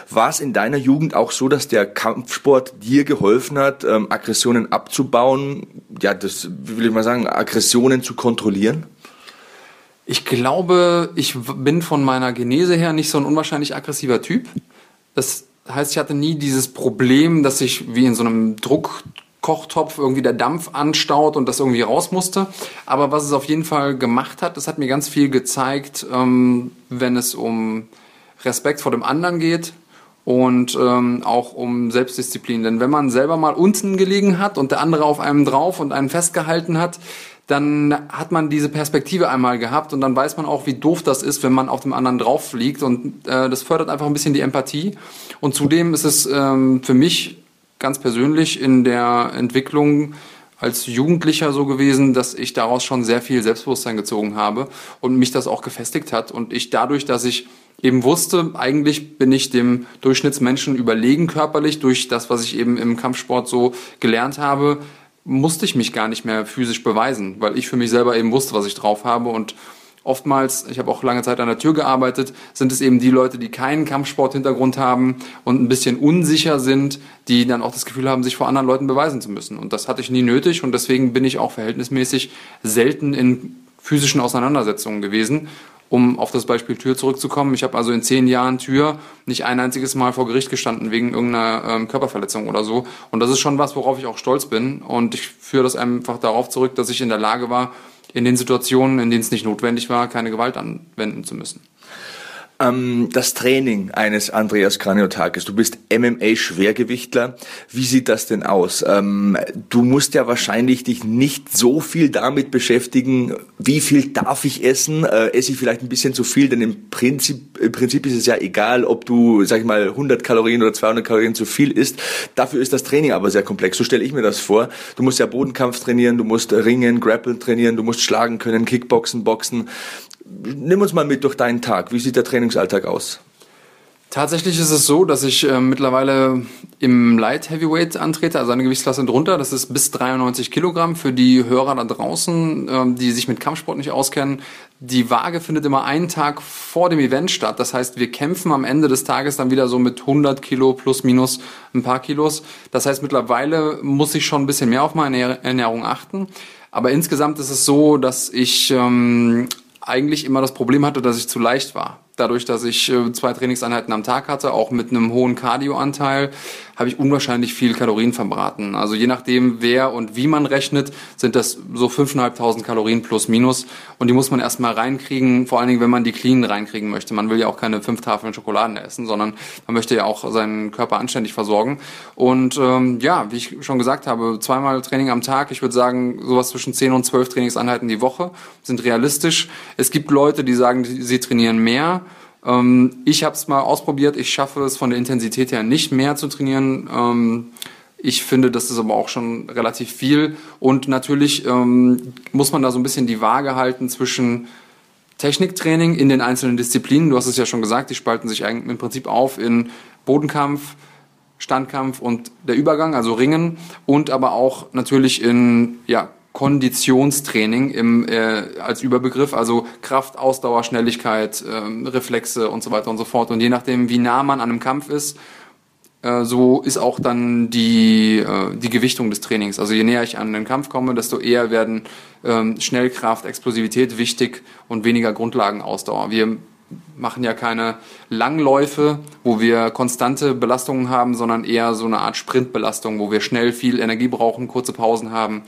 A: War es in deiner Jugend auch so, dass der Kampfsport dir geholfen hat, ähm, Aggressionen abzubauen? Ja, das will ich mal sagen, Aggressionen zu kontrollieren?
C: Ich glaube, ich bin von meiner Genese her nicht so ein unwahrscheinlich aggressiver Typ. Das heißt, ich hatte nie dieses Problem, dass sich wie in so einem Druckkochtopf irgendwie der Dampf anstaut und das irgendwie raus musste. Aber was es auf jeden Fall gemacht hat, das hat mir ganz viel gezeigt, ähm, wenn es um Respekt vor dem anderen geht und ähm, auch um Selbstdisziplin. Denn wenn man selber mal unten gelegen hat und der andere auf einem drauf und einen festgehalten hat, dann hat man diese Perspektive einmal gehabt und dann weiß man auch, wie doof das ist, wenn man auf dem anderen drauf fliegt. Und äh, das fördert einfach ein bisschen die Empathie. Und zudem ist es ähm, für mich ganz persönlich in der Entwicklung als Jugendlicher so gewesen, dass ich daraus schon sehr viel Selbstbewusstsein gezogen habe und mich das auch gefestigt hat. Und ich dadurch, dass ich eben wusste, eigentlich bin ich dem Durchschnittsmenschen überlegen körperlich durch das, was ich eben im Kampfsport so gelernt habe, musste ich mich gar nicht mehr physisch beweisen, weil ich für mich selber eben wusste, was ich drauf habe und oftmals, ich habe auch lange Zeit an der Tür gearbeitet, sind es eben die Leute, die keinen Kampfsporthintergrund haben und ein bisschen unsicher sind, die dann auch das Gefühl haben, sich vor anderen Leuten beweisen zu müssen. Und das hatte ich nie nötig und deswegen bin ich auch verhältnismäßig selten in physischen Auseinandersetzungen gewesen um auf das Beispiel Tür zurückzukommen. Ich habe also in zehn Jahren Tür nicht ein einziges Mal vor Gericht gestanden wegen irgendeiner ähm, Körperverletzung oder so. Und das ist schon was, worauf ich auch stolz bin. Und ich führe das einfach darauf zurück, dass ich in der Lage war, in den Situationen, in denen es nicht notwendig war, keine Gewalt anwenden zu müssen.
A: Ähm, das Training eines Andreas Kraniotakis. Du bist MMA-Schwergewichtler. Wie sieht das denn aus? Ähm, du musst ja wahrscheinlich dich nicht so viel damit beschäftigen, wie viel darf ich essen? Äh, esse ich vielleicht ein bisschen zu viel? Denn im Prinzip, im Prinzip ist es ja egal, ob du, sag ich mal, 100 Kalorien oder 200 Kalorien zu viel isst. Dafür ist das Training aber sehr komplex. So stelle ich mir das vor. Du musst ja Bodenkampf trainieren, du musst Ringen, Grappeln trainieren, du musst schlagen können, Kickboxen, Boxen. Nimm uns mal mit durch deinen Tag. Wie sieht der Trainingsalltag aus?
C: Tatsächlich ist es so, dass ich äh, mittlerweile im Light Heavyweight antrete, also eine Gewichtsklasse drunter. Das ist bis 93 Kilogramm. Für die Hörer da draußen, äh, die sich mit Kampfsport nicht auskennen, die Waage findet immer einen Tag vor dem Event statt. Das heißt, wir kämpfen am Ende des Tages dann wieder so mit 100 Kilo plus minus ein paar Kilos. Das heißt, mittlerweile muss ich schon ein bisschen mehr auf meine Ernährung achten. Aber insgesamt ist es so, dass ich ähm, eigentlich immer das Problem hatte, dass ich zu leicht war. Dadurch, dass ich äh, zwei Trainingseinheiten am Tag hatte, auch mit einem hohen Cardioanteil, habe ich unwahrscheinlich viel Kalorien verbraten. Also je nachdem, wer und wie man rechnet, sind das so 5.500 Kalorien plus minus. Und die muss man erstmal reinkriegen, vor allen Dingen, wenn man die clean reinkriegen möchte. Man will ja auch keine fünf Tafeln Schokoladen essen, sondern man möchte ja auch seinen Körper anständig versorgen. Und ähm, ja, wie ich schon gesagt habe, zweimal Training am Tag. Ich würde sagen, sowas zwischen 10 und 12 Trainingseinheiten die Woche sind realistisch. Es gibt Leute, die sagen, sie trainieren mehr. Ähm, ich habe es mal ausprobiert. Ich schaffe es von der Intensität her nicht mehr zu trainieren. Ähm, ich finde, das ist aber auch schon relativ viel. Und natürlich ähm, muss man da so ein bisschen die Waage halten zwischen Techniktraining in den einzelnen Disziplinen. Du hast es ja schon gesagt, die spalten sich eigentlich im Prinzip auf in Bodenkampf, Standkampf und der Übergang, also Ringen und aber auch natürlich in ja, Konditionstraining im, äh, als Überbegriff, also Kraft, Ausdauer, Schnelligkeit, äh, Reflexe und so weiter und so fort. Und je nachdem, wie nah man an einem Kampf ist, äh, so ist auch dann die, äh, die Gewichtung des Trainings. Also je näher ich an den Kampf komme, desto eher werden ähm, Schnellkraft, Explosivität wichtig und weniger Grundlagenausdauer. Wir machen ja keine Langläufe, wo wir konstante Belastungen haben, sondern eher so eine Art Sprintbelastung, wo wir schnell viel Energie brauchen, kurze Pausen haben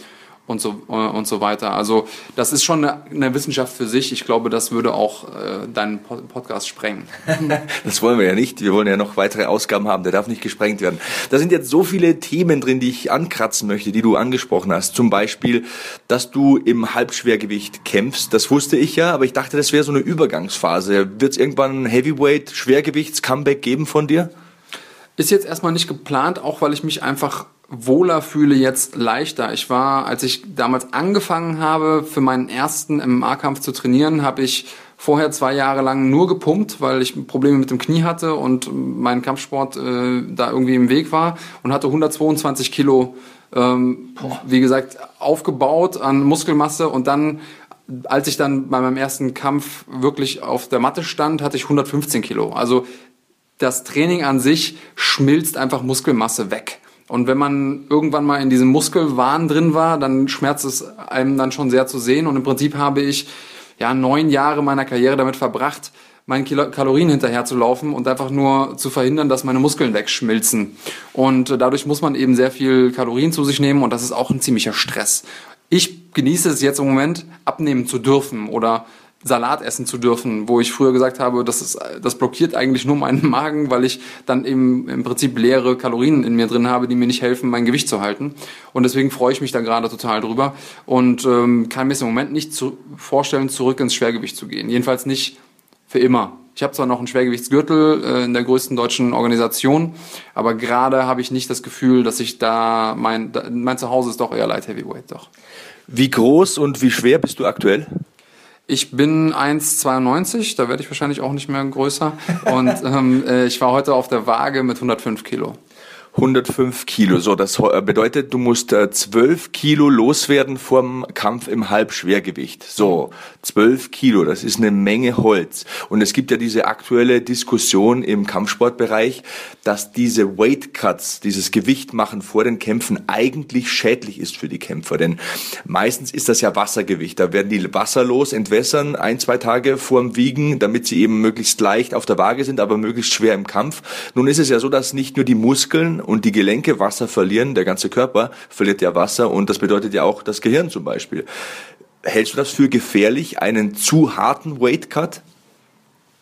C: und so, äh, und so weiter. Also das ist schon eine, eine Wissenschaft für sich. Ich glaube, das würde auch äh, deinen Podcast sprengen. *laughs*
A: das wollen wir ja nicht. Wir wollen ja noch weitere Ausgaben haben. Der darf nicht gesprengt werden. Da sind jetzt so viele Themen drin, die ich ankratzen möchte, die du angesprochen hast. Zum Beispiel, dass du im Halbschwergewicht kämpfst. Das wusste ich ja, aber ich dachte, das wäre so eine Übergangsphase. Wird es irgendwann ein Heavyweight, Schwergewichts-Comeback geben von dir?
C: Ist jetzt erstmal nicht geplant, auch weil ich mich einfach wohler fühle jetzt leichter. Ich war, als ich damals angefangen habe, für meinen ersten MMA-Kampf zu trainieren, habe ich vorher zwei Jahre lang nur gepumpt, weil ich Probleme mit dem Knie hatte und mein Kampfsport äh, da irgendwie im Weg war und hatte 122 Kilo, ähm, wie gesagt, aufgebaut an Muskelmasse und dann als ich dann bei meinem ersten Kampf wirklich auf der Matte stand, hatte ich 115 Kilo. Also das Training an sich schmilzt einfach Muskelmasse weg. Und wenn man irgendwann mal in diesem Muskelwahn drin war, dann schmerzt es einem dann schon sehr zu sehen. Und im Prinzip habe ich ja neun Jahre meiner Karriere damit verbracht, meinen Kilo Kalorien hinterherzulaufen und einfach nur zu verhindern, dass meine Muskeln wegschmilzen. Und dadurch muss man eben sehr viel Kalorien zu sich nehmen und das ist auch ein ziemlicher Stress. Ich genieße es jetzt im Moment, abnehmen zu dürfen oder Salat essen zu dürfen, wo ich früher gesagt habe, das, ist, das blockiert eigentlich nur meinen *laughs* Magen, weil ich dann eben im Prinzip leere Kalorien in mir drin habe, die mir nicht helfen, mein Gewicht zu halten. Und deswegen freue ich mich da gerade total drüber und ähm, kann mir es im Moment nicht zu, vorstellen, zurück ins Schwergewicht zu gehen. Jedenfalls nicht für immer. Ich habe zwar noch einen Schwergewichtsgürtel äh, in der größten deutschen Organisation, aber gerade habe ich nicht das Gefühl, dass ich da mein, da, mein Zuhause ist doch eher Light Heavyweight doch.
A: Wie groß und wie schwer bist du aktuell?
C: Ich bin 1,92, da werde ich wahrscheinlich auch nicht mehr größer. Und ähm, äh, ich war heute auf der Waage mit 105 Kilo.
A: 105 Kilo. So, das äh, bedeutet, du musst 12 äh, Kilo loswerden vorm Kampf im Halbschwergewicht. So, 12 Kilo, das ist eine Menge Holz. Und es gibt ja diese aktuelle Diskussion im Kampfsportbereich, dass diese Weight Cuts, dieses Gewicht machen vor den Kämpfen eigentlich schädlich ist für die Kämpfer. Denn meistens ist das ja Wassergewicht. Da werden die wasserlos entwässern, ein, zwei Tage vorm Wiegen, damit sie eben möglichst leicht auf der Waage sind, aber möglichst schwer im Kampf. Nun ist es ja so, dass nicht nur die Muskeln und die Gelenke Wasser verlieren, der ganze Körper verliert ja Wasser und das bedeutet ja auch das Gehirn zum Beispiel. Hältst du das für gefährlich, einen zu harten Weight Cut?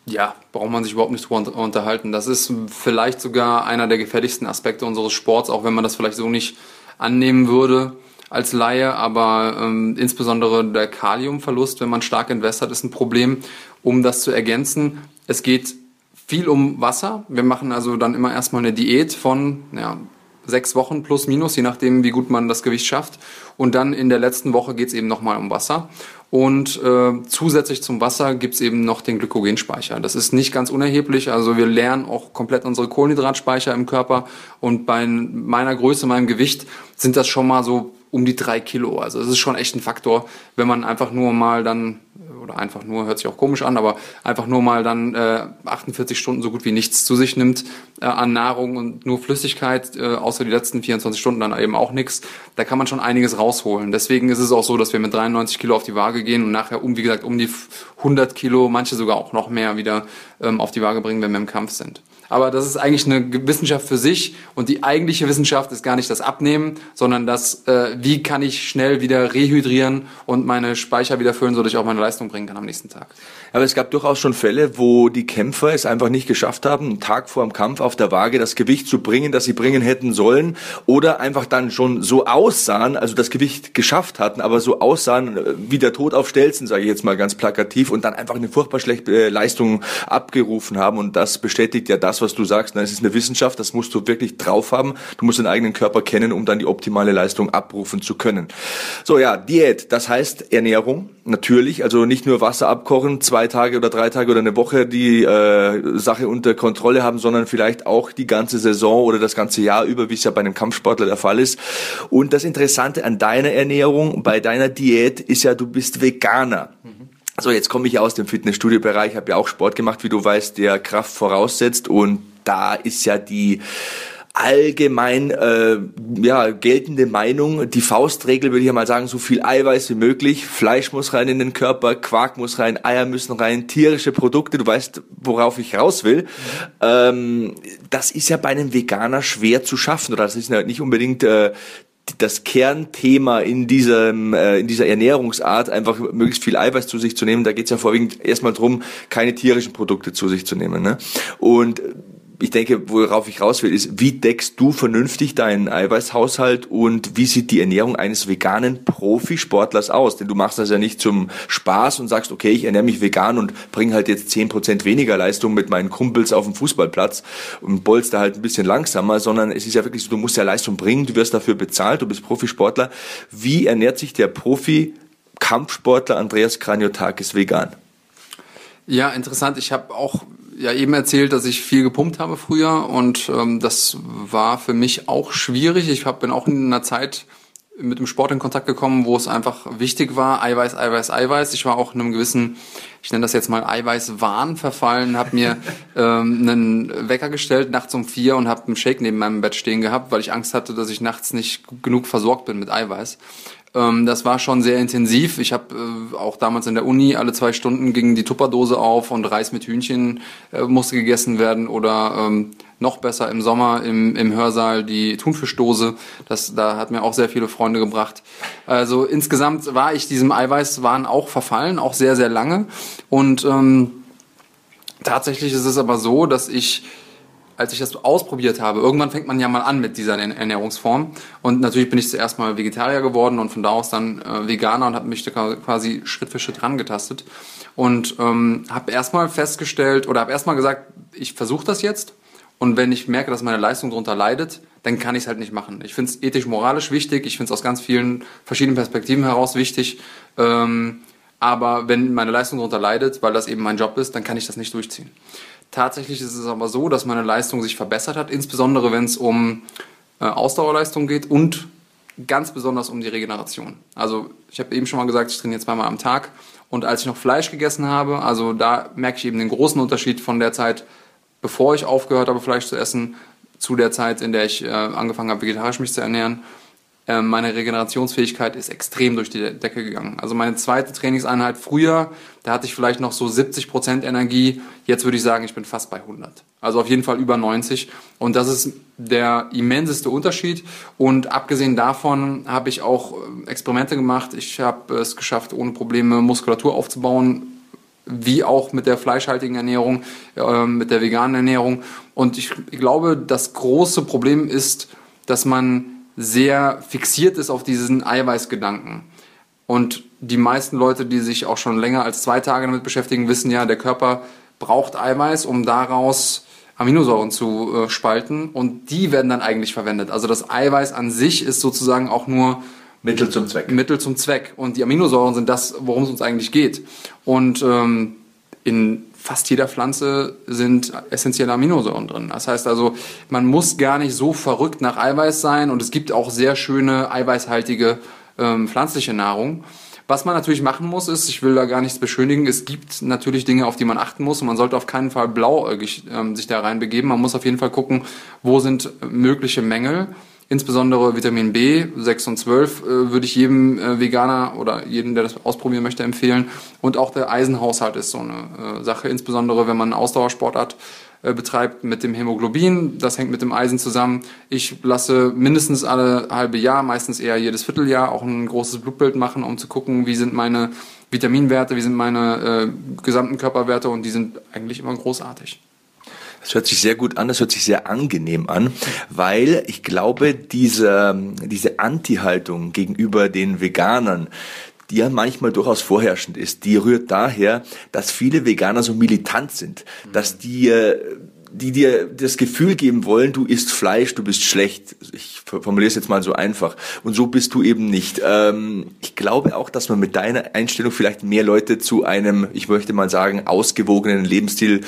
C: Ja, braucht man sich überhaupt nicht drüber unterhalten. Das ist vielleicht sogar einer der gefährlichsten Aspekte unseres Sports, auch wenn man das vielleicht so nicht annehmen würde als Laie, aber ähm, insbesondere der Kaliumverlust, wenn man stark entwässert, ist ein Problem. Um das zu ergänzen, es geht viel um Wasser. Wir machen also dann immer erstmal eine Diät von ja, sechs Wochen plus minus, je nachdem, wie gut man das Gewicht schafft. Und dann in der letzten Woche geht es eben nochmal um Wasser. Und äh, zusätzlich zum Wasser gibt es eben noch den Glykogenspeicher. Das ist nicht ganz unerheblich. Also wir lernen auch komplett unsere Kohlenhydratspeicher im Körper. Und bei meiner Größe, meinem Gewicht sind das schon mal so um die drei Kilo. Also es ist schon echt ein Faktor, wenn man einfach nur mal dann, oder einfach nur, hört sich auch komisch an, aber einfach nur mal dann äh, 48 Stunden so gut wie nichts zu sich nimmt äh, an Nahrung und nur Flüssigkeit, äh, außer die letzten 24 Stunden dann eben auch nichts. Da kann man schon einiges rausholen. Deswegen ist es auch so, dass wir mit 93 Kilo auf die Waage gehen und nachher um, wie gesagt, um die 100 Kilo, manche sogar auch noch mehr wieder ähm, auf die Waage bringen, wenn wir im Kampf sind. Aber das ist eigentlich eine Wissenschaft für sich und die eigentliche Wissenschaft ist gar nicht das Abnehmen, sondern das, äh, wie kann ich schnell wieder rehydrieren und meine Speicher wieder füllen, sodass ich auch meine Leistung bringen kann am nächsten Tag.
A: Aber es gab durchaus schon Fälle, wo die Kämpfer es einfach nicht geschafft haben, einen Tag vor dem Kampf auf der Waage das Gewicht zu bringen, das sie bringen hätten sollen, oder einfach dann schon so aussahen, also das Gewicht geschafft hatten, aber so aussahen äh, wie der Tod auf Stelzen, sage ich jetzt mal ganz plakativ, und dann einfach eine furchtbar schlechte äh, Leistung abgerufen haben. Und das bestätigt ja das, was du sagst. Es ist eine Wissenschaft, das musst du wirklich drauf haben. Du musst den eigenen Körper kennen, um dann die optimale Leistung abrufen zu können. So ja, Diät, das heißt Ernährung, natürlich. Also nicht nur Wasser abkochen, zwei Tage oder drei Tage oder eine Woche die äh, Sache unter Kontrolle haben, sondern vielleicht auch die ganze Saison oder das ganze Jahr über, wie es ja bei einem Kampfsportler der Fall ist. Und das Interessante an deiner Ernährung, bei deiner Diät, ist ja, du bist Veganer. Mhm. So, jetzt komme ich aus dem Fitnessstudio-Bereich, habe ja auch Sport gemacht, wie du weißt, der Kraft voraussetzt und da ist ja die allgemein äh, ja, geltende Meinung, die Faustregel würde ich ja mal sagen, so viel Eiweiß wie möglich, Fleisch muss rein in den Körper, Quark muss rein, Eier müssen rein, tierische Produkte, du weißt, worauf ich raus will. Ähm, das ist ja bei einem Veganer schwer zu schaffen oder das ist ja nicht unbedingt äh, das Kernthema in diesem äh, in dieser Ernährungsart einfach möglichst viel Eiweiß zu sich zu nehmen. Da geht es ja vorwiegend erstmal drum, keine tierischen Produkte zu sich zu nehmen. Ne? Und ich denke, worauf ich raus will, ist, wie deckst du vernünftig deinen Eiweißhaushalt und wie sieht die Ernährung eines veganen Profisportlers aus? Denn du machst das ja nicht zum Spaß und sagst, okay, ich ernähre mich vegan und bringe halt jetzt zehn Prozent weniger Leistung mit meinen Kumpels auf dem Fußballplatz und bolster halt ein bisschen langsamer, sondern es ist ja wirklich so, du musst ja Leistung bringen, du wirst dafür bezahlt, du bist Profisportler. Wie ernährt sich der Profi-Kampfsportler Andreas Kraniotakis vegan?
C: Ja, interessant. Ich habe auch ja eben erzählt, dass ich viel gepumpt habe früher und ähm, das war für mich auch schwierig. Ich hab, bin auch in einer Zeit mit dem Sport in Kontakt gekommen, wo es einfach wichtig war, Eiweiß, Eiweiß, Eiweiß. Ich war auch in einem gewissen, ich nenne das jetzt mal Eiweißwahn verfallen, habe mir *laughs* ähm, einen Wecker gestellt nachts um vier und habe einen Shake neben meinem Bett stehen gehabt, weil ich Angst hatte, dass ich nachts nicht genug versorgt bin mit Eiweiß. Ähm, das war schon sehr intensiv. Ich habe äh, auch damals in der Uni alle zwei Stunden ging die Tupperdose auf und Reis mit Hühnchen äh, musste gegessen werden oder ähm, noch besser im Sommer im, im Hörsaal die Thunfischdose. Das, da hat mir auch sehr viele Freunde gebracht. Also insgesamt war ich diesem Eiweißwahn auch verfallen, auch sehr, sehr lange. Und ähm, tatsächlich ist es aber so, dass ich als ich das ausprobiert habe, irgendwann fängt man ja mal an mit dieser Ernährungsform. Und natürlich bin ich zuerst mal Vegetarier geworden und von da aus dann äh, Veganer und habe mich da quasi Schritt für Schritt rangetastet. Und ähm, habe erstmal festgestellt oder habe erstmal gesagt, ich versuche das jetzt. Und wenn ich merke, dass meine Leistung darunter leidet, dann kann ich es halt nicht machen. Ich finde es ethisch-moralisch wichtig. Ich finde es aus ganz vielen verschiedenen Perspektiven heraus wichtig. Ähm, aber wenn meine Leistung darunter leidet, weil das eben mein Job ist, dann kann ich das nicht durchziehen. Tatsächlich ist es aber so, dass meine Leistung sich verbessert hat, insbesondere wenn es um äh, Ausdauerleistung geht und ganz besonders um die Regeneration. Also ich habe eben schon mal gesagt, ich trainiere zweimal am Tag und als ich noch Fleisch gegessen habe, also da merke ich eben den großen Unterschied von der Zeit, bevor ich aufgehört habe, Fleisch zu essen, zu der Zeit, in der ich äh, angefangen habe, vegetarisch mich zu ernähren. Ähm, meine Regenerationsfähigkeit ist extrem durch die Decke gegangen. Also meine zweite Trainingseinheit früher, da hatte ich vielleicht noch so 70 Prozent Energie. Jetzt würde ich sagen, ich bin fast bei 100. Also auf jeden Fall über 90. Und das ist der immenseste Unterschied. Und abgesehen davon habe ich auch äh, Experimente gemacht. Ich habe es geschafft, ohne Probleme Muskulatur aufzubauen, wie auch mit der fleischhaltigen Ernährung, äh, mit der veganen Ernährung. Und ich glaube, das große Problem ist, dass man sehr fixiert ist auf diesen Eiweißgedanken. Und die meisten Leute, die sich auch schon länger als zwei Tage damit beschäftigen, wissen ja, der Körper braucht Eiweiß, um daraus Aminosäuren zu äh, spalten und die werden dann eigentlich verwendet. Also das Eiweiß an sich ist sozusagen auch nur
A: Mittel zum Zweck.
C: Mittel zum Zweck. Und die Aminosäuren sind das, worum es uns eigentlich geht. Und ähm, in fast jeder Pflanze sind essentielle Aminosäuren drin. Das heißt also, man muss gar nicht so verrückt nach Eiweiß sein und es gibt auch sehr schöne eiweißhaltige ähm, pflanzliche Nahrung. Was man natürlich machen muss, ist, ich will da gar nichts beschönigen, es gibt natürlich Dinge, auf die man achten muss und man sollte auf keinen Fall blauäugig ähm, sich da reinbegeben. Man muss auf jeden Fall gucken, wo sind mögliche Mängel Insbesondere Vitamin B, 6 und 12 äh, würde ich jedem äh, Veganer oder jedem, der das ausprobieren möchte, empfehlen. Und auch der Eisenhaushalt ist so eine äh, Sache, insbesondere wenn man Ausdauersportart äh, betreibt mit dem Hämoglobin. Das hängt mit dem Eisen zusammen. Ich lasse mindestens alle halbe Jahr, meistens eher jedes Vierteljahr, auch ein großes Blutbild machen, um zu gucken, wie sind meine Vitaminwerte, wie sind meine äh, gesamten Körperwerte und die sind eigentlich immer großartig.
A: Das hört sich sehr gut an, das hört sich sehr angenehm an, weil ich glaube, diese, diese Anti-Haltung gegenüber den Veganern, die ja manchmal durchaus vorherrschend ist, die rührt daher, dass viele Veganer so militant sind, dass die äh, die dir das Gefühl geben wollen, du isst Fleisch, du bist schlecht. Ich formuliere es jetzt mal so einfach. Und so bist du eben nicht. Ähm, ich glaube auch, dass man mit deiner Einstellung vielleicht mehr Leute zu einem, ich möchte mal sagen, ausgewogenen Lebensstil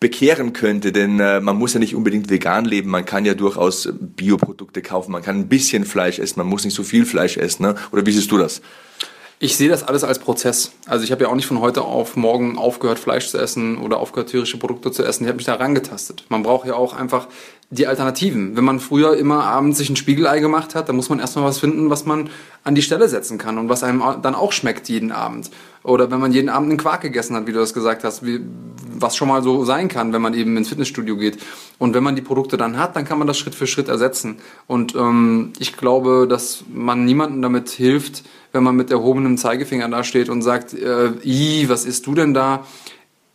A: bekehren könnte. Denn äh, man muss ja nicht unbedingt vegan leben. Man kann ja durchaus Bioprodukte kaufen. Man kann ein bisschen Fleisch essen. Man muss nicht so viel Fleisch essen. Ne? Oder wie siehst du das?
C: Ich sehe das alles als Prozess. Also ich habe ja auch nicht von heute auf morgen aufgehört, Fleisch zu essen oder aufgehört, tierische Produkte zu essen. Ich habe mich da rangetastet. Man braucht ja auch einfach die Alternativen. Wenn man früher immer abends sich ein Spiegelei gemacht hat, dann muss man erstmal was finden, was man an die Stelle setzen kann und was einem dann auch schmeckt jeden Abend. Oder wenn man jeden Abend einen Quark gegessen hat, wie du das gesagt hast, wie, was schon mal so sein kann, wenn man eben ins Fitnessstudio geht. Und wenn man die Produkte dann hat, dann kann man das Schritt für Schritt ersetzen. Und ähm, ich glaube, dass man niemandem damit hilft, wenn man mit erhobenem Zeigefinger da steht und sagt, äh, i, was isst du denn da?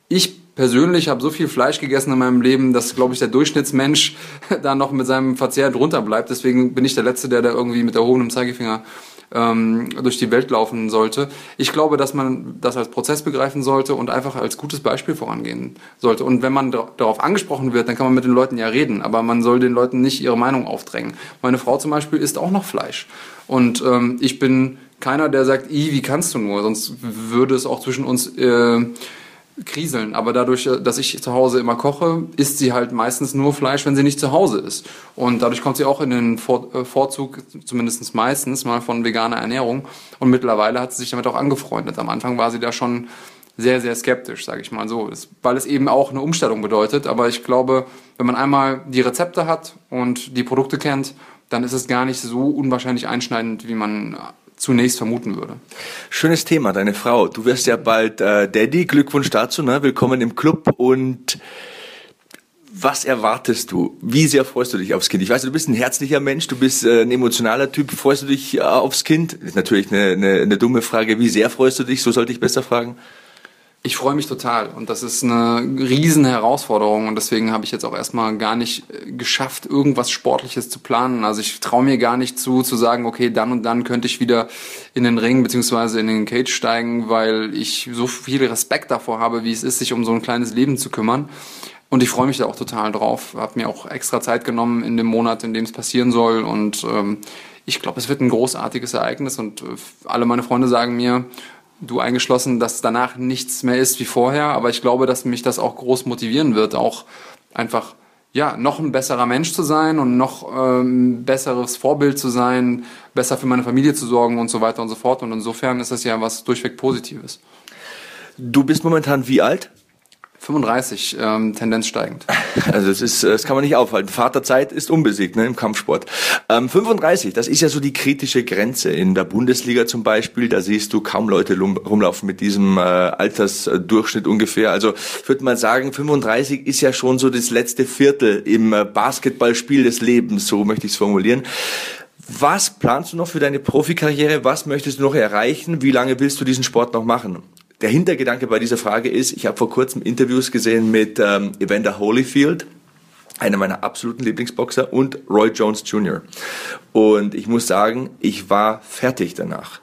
C: Ich persönlich habe so viel Fleisch gegessen in meinem Leben, dass, glaube ich, der Durchschnittsmensch *laughs* da noch mit seinem Verzehr drunter bleibt. Deswegen bin ich der Letzte, der da irgendwie mit erhobenem Zeigefinger ähm, durch die Welt laufen sollte. Ich glaube, dass man das als Prozess begreifen sollte und einfach als gutes Beispiel vorangehen sollte. Und wenn man darauf angesprochen wird, dann kann man mit den Leuten ja reden, aber man soll den Leuten nicht ihre Meinung aufdrängen. Meine Frau zum Beispiel isst auch noch Fleisch. Und ähm, ich bin keiner, der sagt, I, wie kannst du nur? Sonst würde es auch zwischen uns äh, kriseln. Aber dadurch, äh, dass ich zu Hause immer koche, isst sie halt meistens nur Fleisch, wenn sie nicht zu Hause ist. Und dadurch kommt sie auch in den Vor äh, Vorzug, zumindest meistens, mal von veganer Ernährung. Und mittlerweile hat sie sich damit auch angefreundet. Am Anfang war sie da schon sehr, sehr skeptisch, sage ich mal so, weil es eben auch eine Umstellung bedeutet. Aber ich glaube, wenn man einmal die Rezepte hat und die Produkte kennt, dann ist es gar nicht so unwahrscheinlich einschneidend, wie man zunächst vermuten würde.
A: Schönes Thema, deine Frau. Du wirst ja bald äh, Daddy. Glückwunsch dazu, ne? Willkommen im Club und was erwartest du? Wie sehr freust du dich aufs Kind? Ich weiß, du bist ein herzlicher Mensch, du bist äh, ein emotionaler Typ. Freust du dich äh, aufs Kind? ist natürlich eine, eine, eine dumme Frage. Wie sehr freust du dich? So sollte ich besser fragen.
C: Ich freue mich total und das ist eine riesen Herausforderung und deswegen habe ich jetzt auch erstmal gar nicht äh, geschafft, irgendwas Sportliches zu planen. Also ich traue mir gar nicht zu, zu sagen, okay, dann und dann könnte ich wieder in den Ring beziehungsweise in den Cage steigen, weil ich so viel Respekt davor habe, wie es ist, sich um so ein kleines Leben zu kümmern. Und ich freue mich da auch total drauf. Habe mir auch extra Zeit genommen in dem Monat, in dem es passieren soll und ähm, ich glaube, es wird ein großartiges Ereignis und äh, alle meine Freunde sagen mir, du eingeschlossen, dass danach nichts mehr ist wie vorher. Aber ich glaube, dass mich das auch groß motivieren wird, auch einfach ja, noch ein besserer Mensch zu sein und noch ähm, besseres Vorbild zu sein, besser für meine Familie zu sorgen und so weiter und so fort. Und insofern ist das ja was durchweg Positives.
A: Du bist momentan wie alt?
C: 35, ähm, Tendenz steigend. *laughs*
A: Also das ist, das kann man nicht aufhalten. Vaterzeit ist unbesiegt ne, im Kampfsport. Ähm, 35, das ist ja so die kritische Grenze in der Bundesliga zum Beispiel. Da siehst du kaum Leute rumlaufen mit diesem äh, Altersdurchschnitt ungefähr. Also ich würde mal sagen, 35 ist ja schon so das letzte Viertel im äh, Basketballspiel des Lebens, so möchte ich es formulieren. Was planst du noch für deine Profikarriere? Was möchtest du noch erreichen? Wie lange willst du diesen Sport noch machen? Der Hintergedanke bei dieser Frage ist, ich habe vor kurzem Interviews gesehen mit ähm, Evander Holyfield, einer meiner absoluten Lieblingsboxer, und Roy Jones Jr. Und ich muss sagen, ich war fertig danach.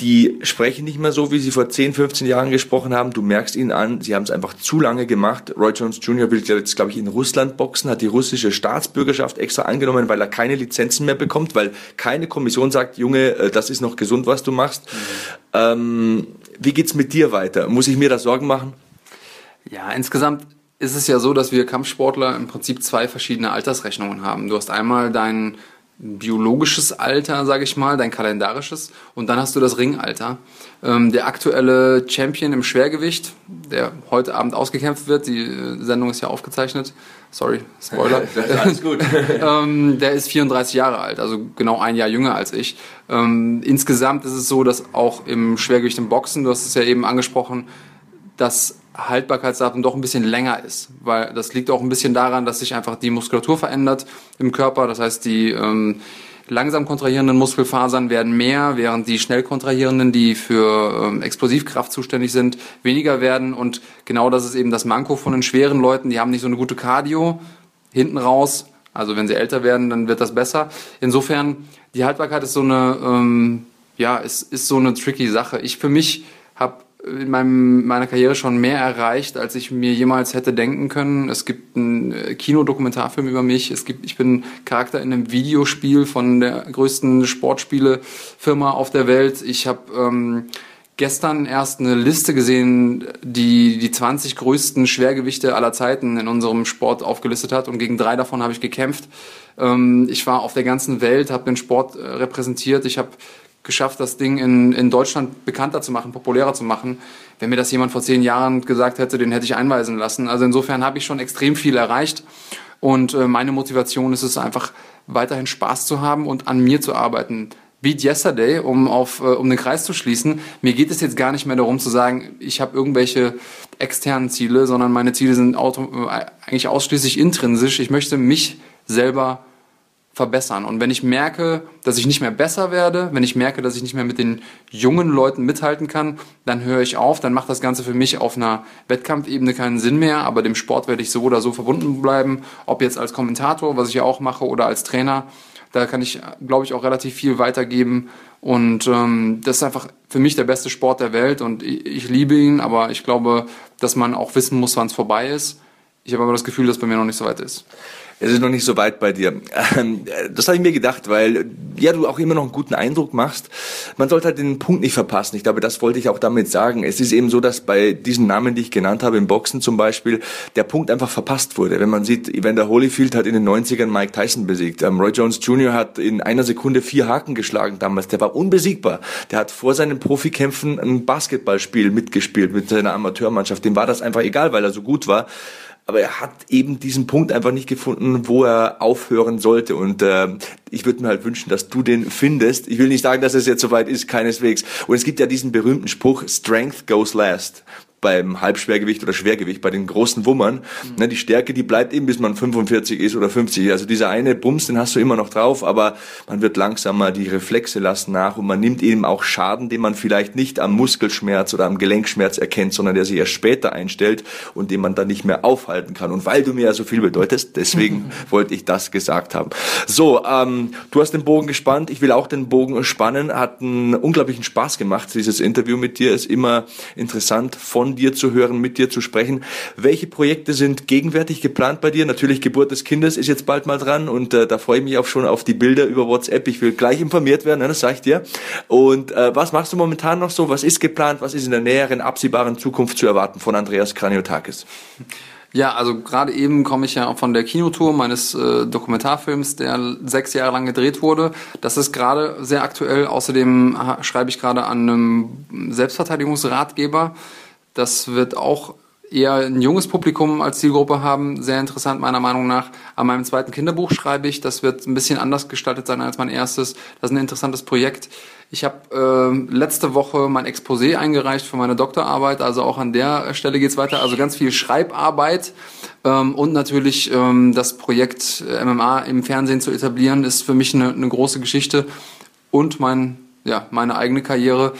A: Die sprechen nicht mehr so, wie sie vor 10, 15 Jahren gesprochen haben. Du merkst ihnen an, sie haben es einfach zu lange gemacht. Roy Jones Jr. will jetzt, glaube ich, in Russland boxen, hat die russische Staatsbürgerschaft extra angenommen, weil er keine Lizenzen mehr bekommt, weil keine Kommission sagt, Junge, äh, das ist noch gesund, was du machst. Mhm. Ähm, wie geht's mit dir weiter? Muss ich mir da Sorgen machen?
C: Ja, insgesamt ist es ja so, dass wir Kampfsportler im Prinzip zwei verschiedene Altersrechnungen haben. Du hast einmal dein biologisches Alter, sage ich mal, dein kalendarisches, und dann hast du das Ringalter. Ähm, der aktuelle Champion im Schwergewicht, der heute Abend ausgekämpft wird, die äh, Sendung ist ja aufgezeichnet, sorry, Spoiler. *laughs* alles gut. *laughs* ähm, der ist 34 Jahre alt, also genau ein Jahr jünger als ich. Ähm, insgesamt ist es so, dass auch im Schwergewicht im Boxen, du hast es ja eben angesprochen, das Haltbarkeitsdatum doch ein bisschen länger ist, weil das liegt auch ein bisschen daran, dass sich einfach die Muskulatur verändert im Körper. Das heißt, die ähm, langsam kontrahierenden Muskelfasern werden mehr, während die schnell kontrahierenden, die für ähm, Explosivkraft zuständig sind, weniger werden. Und genau das ist eben das Manko von den schweren Leuten. Die haben nicht so eine gute Cardio hinten raus. Also wenn sie älter werden, dann wird das besser. Insofern, die Haltbarkeit ist so eine, ähm, ja, ist, ist so eine tricky Sache. Ich für mich habe in meinem, meiner Karriere schon mehr erreicht, als ich mir jemals hätte denken können. Es gibt einen äh, Kinodokumentarfilm über mich. Es gibt, ich bin Charakter in einem Videospiel von der größten Sportspielefirma auf der Welt. Ich habe ähm, gestern erst eine Liste gesehen, die die 20 größten Schwergewichte aller Zeiten in unserem Sport aufgelistet hat und gegen drei davon habe ich gekämpft. Ähm, ich war auf der ganzen Welt, habe den Sport äh, repräsentiert. Ich habe geschafft, das Ding in, in Deutschland bekannter zu machen, populärer zu machen. Wenn mir das jemand vor zehn Jahren gesagt hätte, den hätte ich einweisen lassen. Also insofern habe ich schon extrem viel erreicht. Und äh, meine Motivation ist es einfach, weiterhin Spaß zu haben und an mir zu arbeiten. Beat Yesterday, um auf äh, um den Kreis zu schließen. Mir geht es jetzt gar nicht mehr darum zu sagen, ich habe irgendwelche externen Ziele, sondern meine Ziele sind auto, äh, eigentlich ausschließlich intrinsisch. Ich möchte mich selber verbessern. Und wenn ich merke, dass ich nicht mehr besser werde, wenn ich merke, dass ich nicht mehr mit den jungen Leuten mithalten kann, dann höre ich auf, dann macht das Ganze für mich auf einer Wettkampfebene keinen Sinn mehr, aber dem Sport werde ich so oder so verbunden bleiben, ob jetzt als Kommentator, was ich ja auch mache, oder als Trainer. Da kann ich, glaube ich, auch relativ viel weitergeben. Und ähm, das ist einfach für mich der beste Sport der Welt und ich, ich liebe ihn, aber ich glaube, dass man auch wissen muss, wann es vorbei ist. Ich habe aber das Gefühl, dass bei mir noch nicht so weit ist.
A: Es ist noch nicht so weit bei dir. Ähm, das habe ich mir gedacht, weil ja du auch immer noch einen guten Eindruck machst. Man sollte halt den Punkt nicht verpassen. Ich glaube, das wollte ich auch damit sagen. Es ist eben so, dass bei diesen Namen, die ich genannt habe, im Boxen zum Beispiel, der Punkt einfach verpasst wurde. Wenn man sieht, Evander Holyfield hat in den 90ern Mike Tyson besiegt. Ähm, Roy Jones Jr. hat in einer Sekunde vier Haken geschlagen damals. Der war unbesiegbar. Der hat vor seinen Profikämpfen ein Basketballspiel mitgespielt mit seiner Amateurmannschaft. Dem war das einfach egal, weil er so gut war aber er hat eben diesen Punkt einfach nicht gefunden, wo er aufhören sollte. Und äh, ich würde mir halt wünschen, dass du den findest. Ich will nicht sagen, dass es jetzt soweit ist, keineswegs. Und es gibt ja diesen berühmten Spruch, Strength goes last beim Halbschwergewicht oder Schwergewicht, bei den großen Wummern. Mhm. Ne, die Stärke, die bleibt eben, bis man 45 ist oder 50. Also dieser eine Bums, den hast du immer noch drauf, aber man wird langsamer, die Reflexe lassen nach und man nimmt eben auch Schaden, den man vielleicht nicht am Muskelschmerz oder am Gelenkschmerz erkennt, sondern der sich erst später einstellt und den man dann nicht mehr aufhalten kann. Und weil du mir ja so viel bedeutest, deswegen *laughs* wollte ich das gesagt haben. So, ähm, du hast den Bogen gespannt, ich will auch den Bogen spannen. Hat einen unglaublichen Spaß gemacht, dieses Interview mit dir ist immer interessant von von dir zu hören, mit dir zu sprechen. Welche Projekte sind gegenwärtig geplant bei dir? Natürlich Geburt des Kindes ist jetzt bald mal dran und äh, da freue ich mich auch schon auf die Bilder über WhatsApp. Ich will gleich informiert werden, ne, das sage ich dir. Und äh, was machst du momentan noch so? Was ist geplant? Was ist in der näheren, absehbaren Zukunft zu erwarten von Andreas Kraniotakis?
C: Ja, also gerade eben komme ich ja von der Kinotour meines äh, Dokumentarfilms, der sechs Jahre lang gedreht wurde. Das ist gerade sehr aktuell. Außerdem schreibe ich gerade an einem Selbstverteidigungsratgeber. Das wird auch eher ein junges Publikum als Zielgruppe haben. Sehr interessant meiner Meinung nach. An meinem zweiten Kinderbuch schreibe ich. Das wird ein bisschen anders gestaltet sein als mein erstes. Das ist ein interessantes Projekt. Ich habe äh, letzte Woche mein Exposé eingereicht für meine Doktorarbeit. Also auch an der Stelle geht's weiter. Also ganz viel Schreibarbeit. Ähm, und natürlich ähm, das Projekt äh, MMA im Fernsehen zu etablieren, ist für mich eine, eine große Geschichte. Und mein, ja, meine eigene Karriere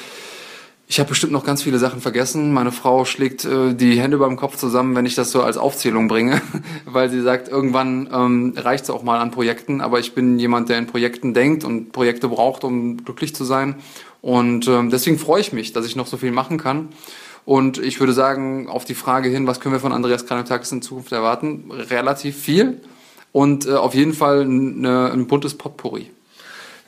C: ich habe bestimmt noch ganz viele Sachen vergessen. Meine Frau schlägt äh, die Hände beim Kopf zusammen, wenn ich das so als Aufzählung bringe, *laughs* weil sie sagt, irgendwann ähm, reicht es auch mal an Projekten. Aber ich bin jemand, der in Projekten denkt und Projekte braucht, um glücklich zu sein. Und ähm, deswegen freue ich mich, dass ich noch so viel machen kann. Und ich würde sagen, auf die Frage hin, was können wir von Andreas Kranotakis in Zukunft erwarten? Relativ viel und äh, auf jeden Fall eine, ein buntes Potpourri.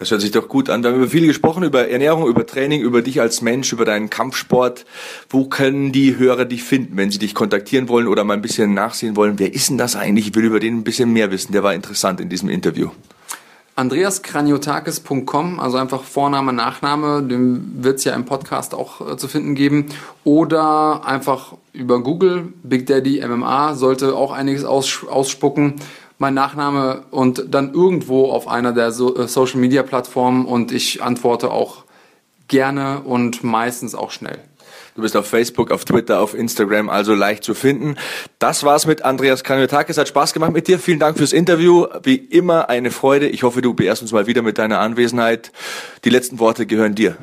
A: Das hört sich doch gut an. Wir haben über viel gesprochen, über Ernährung, über Training, über dich als Mensch, über deinen Kampfsport. Wo können die Hörer dich finden, wenn sie dich kontaktieren wollen oder mal ein bisschen nachsehen wollen? Wer ist denn das eigentlich? Ich will über den ein bisschen mehr wissen. Der war interessant in diesem Interview.
C: AndreasKraniotakis.com, also einfach Vorname, Nachname, dem wird es ja im Podcast auch äh, zu finden geben. Oder einfach über Google, Big Daddy MMA, sollte auch einiges aus, ausspucken mein Nachname und dann irgendwo auf einer der so äh, Social Media Plattformen und ich antworte auch gerne und meistens auch schnell.
A: Du bist auf Facebook, auf Twitter, auf Instagram, also leicht zu finden. Das war's mit Andreas Kaniotakis. Hat Spaß gemacht mit dir. Vielen Dank fürs Interview. Wie immer eine Freude. Ich hoffe, du beehrst uns mal wieder mit deiner Anwesenheit. Die letzten Worte gehören dir.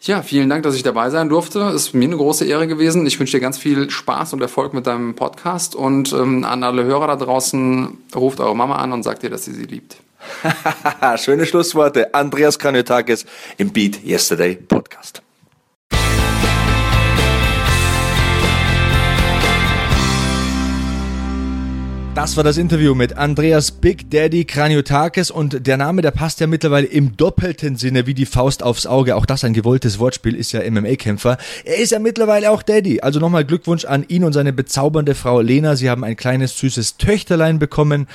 C: Ja, vielen Dank, dass ich dabei sein durfte. Ist mir eine große Ehre gewesen. Ich wünsche dir ganz viel Spaß und Erfolg mit deinem Podcast und ähm, an alle Hörer da draußen, ruft eure Mama an und sagt ihr, dass sie sie liebt. *laughs*
A: Schöne Schlussworte. Andreas Kranjotakis im Beat Yesterday Podcast. Das war das Interview mit Andreas Big Daddy Kraniotakis und der Name, der passt ja mittlerweile im doppelten Sinne wie die Faust aufs Auge. Auch das ein gewolltes Wortspiel, ist ja MMA-Kämpfer. Er ist ja mittlerweile auch Daddy. Also nochmal Glückwunsch an ihn und seine bezaubernde Frau Lena. Sie haben ein kleines süßes Töchterlein bekommen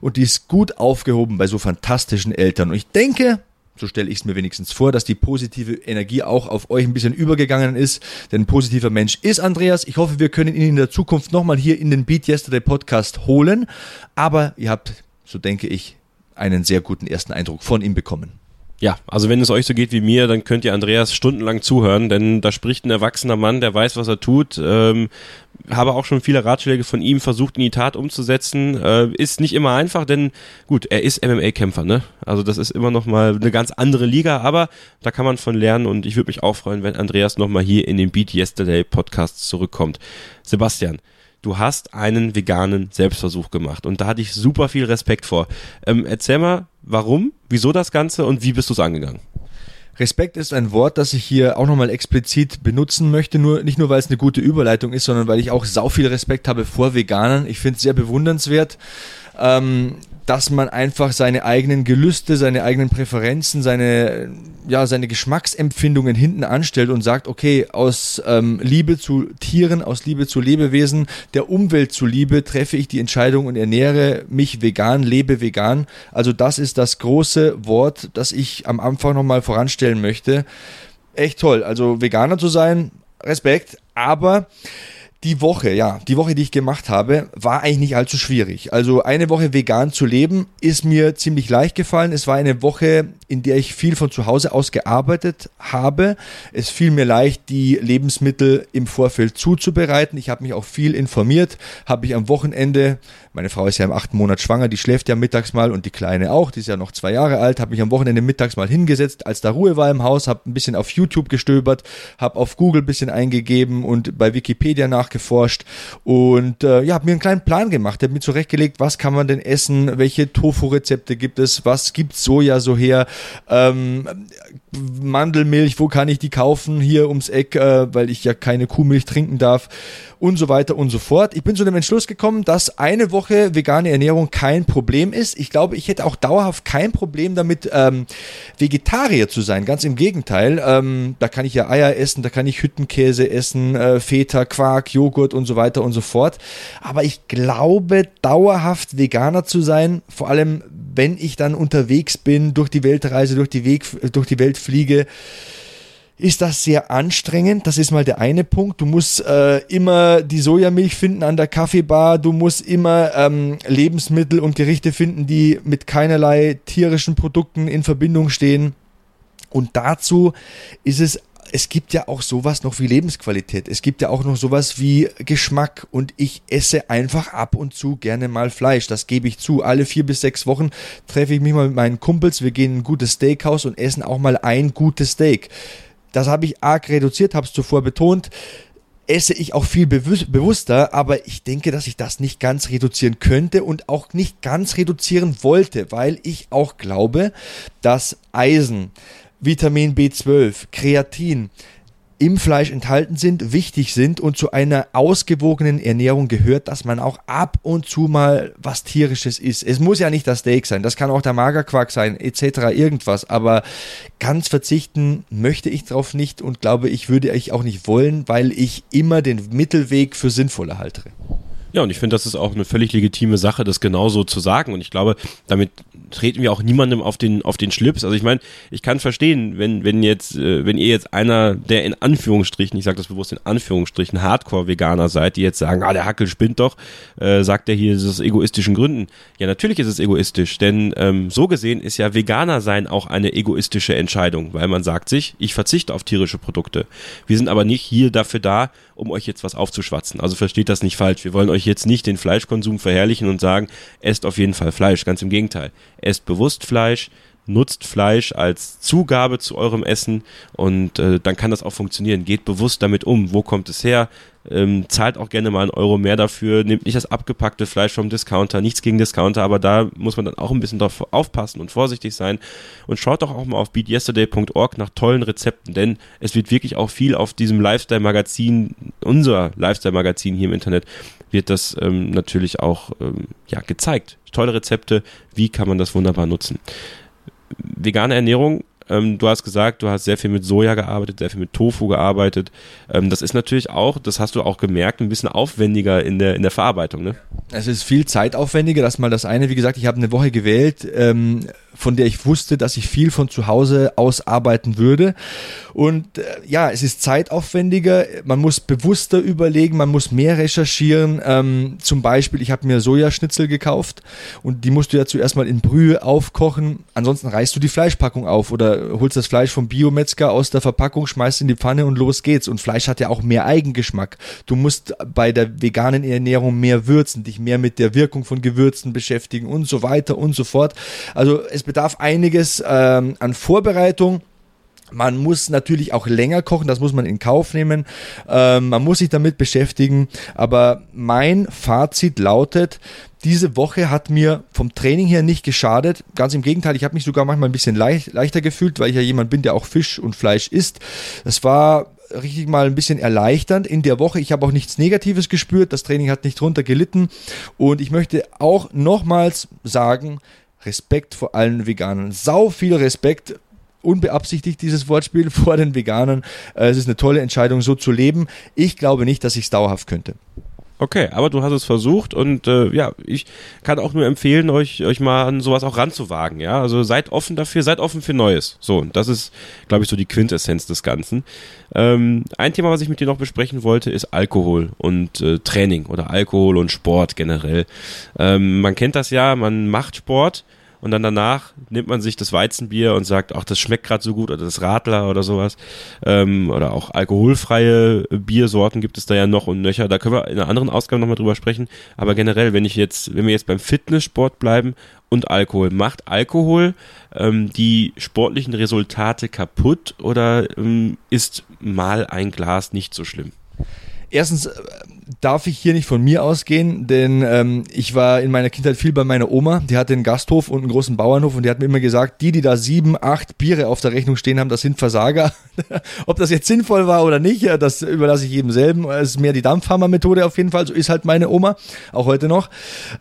A: und die ist gut aufgehoben bei so fantastischen Eltern. Und ich denke, so stelle ich es mir wenigstens vor, dass die positive Energie auch auf euch ein bisschen übergegangen ist. Denn ein positiver Mensch ist Andreas. Ich hoffe, wir können ihn in der Zukunft nochmal hier in den Beat Yesterday Podcast holen. Aber ihr habt, so denke ich, einen sehr guten ersten Eindruck von ihm bekommen.
B: Ja, also wenn es euch so geht wie mir, dann könnt ihr Andreas stundenlang zuhören, denn da spricht ein erwachsener Mann, der weiß, was er tut. Ähm, habe auch schon viele Ratschläge von ihm versucht in die Tat umzusetzen. Äh, ist nicht immer einfach, denn gut, er ist MMA-Kämpfer, ne? Also das ist immer noch mal eine ganz andere Liga, aber da kann man von lernen und ich würde mich auch freuen, wenn Andreas noch mal hier in den Beat Yesterday Podcast zurückkommt. Sebastian, du hast einen veganen Selbstversuch gemacht und da hatte ich super viel Respekt vor. Ähm, erzähl mal, warum, wieso das Ganze und wie bist du es angegangen?
A: Respekt ist ein Wort, das ich hier auch nochmal explizit benutzen möchte, nur nicht nur weil es eine gute Überleitung ist, sondern weil ich auch sau viel Respekt habe vor Veganern. Ich finde es sehr bewundernswert. Ähm, dass man einfach seine eigenen Gelüste, seine eigenen Präferenzen, seine, ja, seine Geschmacksempfindungen hinten anstellt und sagt, okay, aus ähm, Liebe zu Tieren, aus Liebe zu Lebewesen, der Umwelt zuliebe treffe ich die Entscheidung und ernähre mich vegan, lebe vegan. Also das ist das große Wort, das ich am Anfang nochmal voranstellen möchte. Echt toll. Also Veganer zu sein, Respekt, aber die Woche, ja, die Woche, die ich gemacht habe, war eigentlich nicht allzu schwierig. Also eine Woche vegan zu leben, ist mir ziemlich leicht gefallen. Es war eine Woche, in der ich viel von zu Hause aus gearbeitet habe. Es fiel mir leicht, die Lebensmittel im Vorfeld zuzubereiten. Ich habe mich auch viel informiert, habe mich am Wochenende, meine Frau ist ja im achten Monat schwanger, die schläft ja mittags mal und die Kleine auch, die ist ja noch zwei Jahre alt, habe mich am Wochenende mittags mal hingesetzt, als da Ruhe war im Haus, habe ein bisschen auf YouTube gestöbert, habe auf Google ein bisschen eingegeben und bei Wikipedia nach nachgeforscht und äh, ja, habe mir einen kleinen Plan gemacht, habe mir zurechtgelegt, was kann man denn essen, welche Tofu-Rezepte gibt es, was gibt Soja so her, ähm, Mandelmilch, wo kann ich die kaufen, hier ums Eck, äh, weil ich ja keine Kuhmilch trinken darf und so weiter und so fort. Ich bin zu dem Entschluss gekommen, dass eine Woche vegane Ernährung kein Problem ist. Ich glaube, ich hätte auch dauerhaft kein Problem damit, ähm, Vegetarier zu sein. Ganz im Gegenteil. Ähm, da kann ich ja Eier essen, da kann ich Hüttenkäse essen, äh, Feta, Quark, Joghurt und so weiter und so fort. Aber ich glaube, dauerhaft Veganer zu sein, vor allem wenn ich dann unterwegs bin, durch die Weltreise, durch die, Weg, durch die Welt fliege, ist das sehr anstrengend. Das ist mal der eine Punkt. Du musst äh, immer die Sojamilch finden an der Kaffeebar. Du musst immer ähm, Lebensmittel und Gerichte finden, die mit keinerlei tierischen Produkten in Verbindung stehen. Und dazu ist es es gibt ja auch sowas noch wie Lebensqualität. Es gibt ja auch noch sowas wie Geschmack. Und ich esse einfach ab und zu gerne mal Fleisch. Das gebe ich zu. Alle vier bis sechs Wochen treffe ich mich mal mit meinen Kumpels. Wir gehen in ein gutes Steakhouse und essen auch mal ein gutes Steak. Das habe ich arg reduziert, habe es zuvor betont. Esse ich auch viel bewusster, aber ich denke, dass ich das nicht ganz reduzieren könnte und auch nicht ganz reduzieren wollte, weil ich auch glaube, dass Eisen, Vitamin B12, Kreatin, im Fleisch enthalten sind, wichtig sind und zu einer ausgewogenen Ernährung gehört, dass man auch ab und zu mal was tierisches isst. Es muss ja nicht das Steak sein, das kann auch der Magerquark sein, etc. irgendwas, aber ganz verzichten möchte ich darauf nicht und glaube ich würde ich auch nicht wollen, weil ich immer den Mittelweg für sinnvoller halte.
B: Ja, und ich finde, das ist auch eine völlig legitime Sache, das genauso zu sagen. Und ich glaube, damit treten wir auch niemandem auf den auf den Schlips. Also ich meine, ich kann verstehen, wenn wenn jetzt äh, wenn ihr jetzt einer der in Anführungsstrichen, ich sage das bewusst in Anführungsstrichen Hardcore-Veganer seid, die jetzt sagen, ah der Hackel spinnt doch, äh, sagt er hier, ist es egoistischen Gründen. Ja, natürlich ist es egoistisch, denn ähm, so gesehen ist ja Veganer sein auch eine egoistische Entscheidung, weil man sagt sich, ich verzichte auf tierische Produkte. Wir sind aber nicht hier dafür da, um euch jetzt was aufzuschwatzen. Also versteht das nicht falsch. Wir wollen euch jetzt nicht den Fleischkonsum verherrlichen und sagen, esst auf jeden Fall Fleisch. Ganz im Gegenteil. Esst bewusst Fleisch, nutzt Fleisch als Zugabe zu eurem Essen und äh, dann kann das auch funktionieren. Geht bewusst damit um. Wo kommt es her? Ähm, zahlt auch gerne mal einen Euro mehr dafür, nehmt nicht das abgepackte Fleisch vom Discounter, nichts gegen Discounter, aber da muss man dann auch ein bisschen drauf aufpassen und vorsichtig sein und schaut doch auch mal auf beatyesterday.org nach tollen Rezepten, denn es wird wirklich auch viel auf diesem Lifestyle-Magazin, unser Lifestyle-Magazin hier im Internet, wird das ähm, natürlich auch ähm, ja, gezeigt. Tolle Rezepte, wie kann man das wunderbar nutzen. Vegane Ernährung ähm, du hast gesagt, du hast sehr viel mit Soja gearbeitet, sehr viel mit Tofu gearbeitet. Ähm, das ist natürlich auch, das hast du auch gemerkt, ein bisschen aufwendiger in der, in der Verarbeitung. Ne?
A: Es ist viel zeitaufwendiger, das mal das eine. Wie gesagt, ich habe eine Woche gewählt, ähm, von der ich wusste, dass ich viel von zu Hause aus arbeiten würde. Und äh, ja, es ist zeitaufwendiger, man muss bewusster überlegen, man muss mehr recherchieren. Ähm, zum Beispiel, ich habe mir Sojaschnitzel gekauft und die musst du ja zuerst mal in Brühe aufkochen. Ansonsten reißt du die Fleischpackung auf oder holst das Fleisch vom Biometzger aus der Verpackung, schmeißt in die Pfanne und los geht's. Und Fleisch hat ja auch mehr Eigengeschmack. Du musst bei der veganen Ernährung mehr würzen, dich mehr mit der Wirkung von Gewürzen beschäftigen und so weiter und so fort. Also es bedarf einiges ähm, an Vorbereitung. Man muss natürlich auch länger kochen, das muss man in Kauf nehmen. Ähm, man muss sich damit beschäftigen. Aber mein Fazit lautet, diese Woche hat mir vom Training her nicht geschadet. Ganz im Gegenteil, ich habe mich sogar manchmal ein bisschen leicht, leichter gefühlt, weil ich ja jemand bin, der auch Fisch und Fleisch isst. Das war richtig mal ein bisschen erleichternd in der Woche. Ich habe auch nichts Negatives gespürt. Das Training hat nicht drunter gelitten. Und ich möchte auch nochmals sagen, Respekt vor allen Veganern. Sau viel Respekt unbeabsichtigt dieses Wortspiel *laughs* vor den Veganern. Äh, es ist eine tolle Entscheidung, so zu leben. Ich glaube nicht, dass ich es dauerhaft könnte.
B: Okay, aber du hast es versucht und äh, ja, ich kann auch nur empfehlen, euch, euch mal an sowas auch ranzuwagen, ja. Also seid offen dafür, seid offen für Neues. So, das ist, glaube ich, so die Quintessenz des Ganzen. Ähm, ein Thema, was ich mit dir noch besprechen wollte, ist Alkohol und äh, Training oder Alkohol und Sport generell. Ähm, man kennt das ja, man macht Sport und dann danach nimmt man sich das Weizenbier und sagt, ach, das schmeckt gerade so gut oder das Radler oder sowas. Ähm, oder auch alkoholfreie Biersorten gibt es da ja noch und nöcher. Da können wir in einer anderen Ausgabe nochmal drüber sprechen. Aber generell, wenn ich jetzt, wenn wir jetzt beim Fitnesssport bleiben und Alkohol, macht Alkohol ähm, die sportlichen Resultate kaputt oder ähm, ist mal ein Glas nicht so schlimm?
A: Erstens äh, darf ich hier nicht von mir ausgehen, denn ähm, ich war in meiner Kindheit viel bei meiner Oma. Die hatte einen Gasthof und einen großen Bauernhof und die hat mir immer gesagt, die, die da sieben, acht Biere auf der Rechnung stehen haben, das sind Versager. *laughs* Ob das jetzt sinnvoll war oder nicht, das überlasse ich jedem selben. Es ist mehr die Dampfhammer-Methode auf jeden Fall. So ist halt meine Oma, auch heute noch.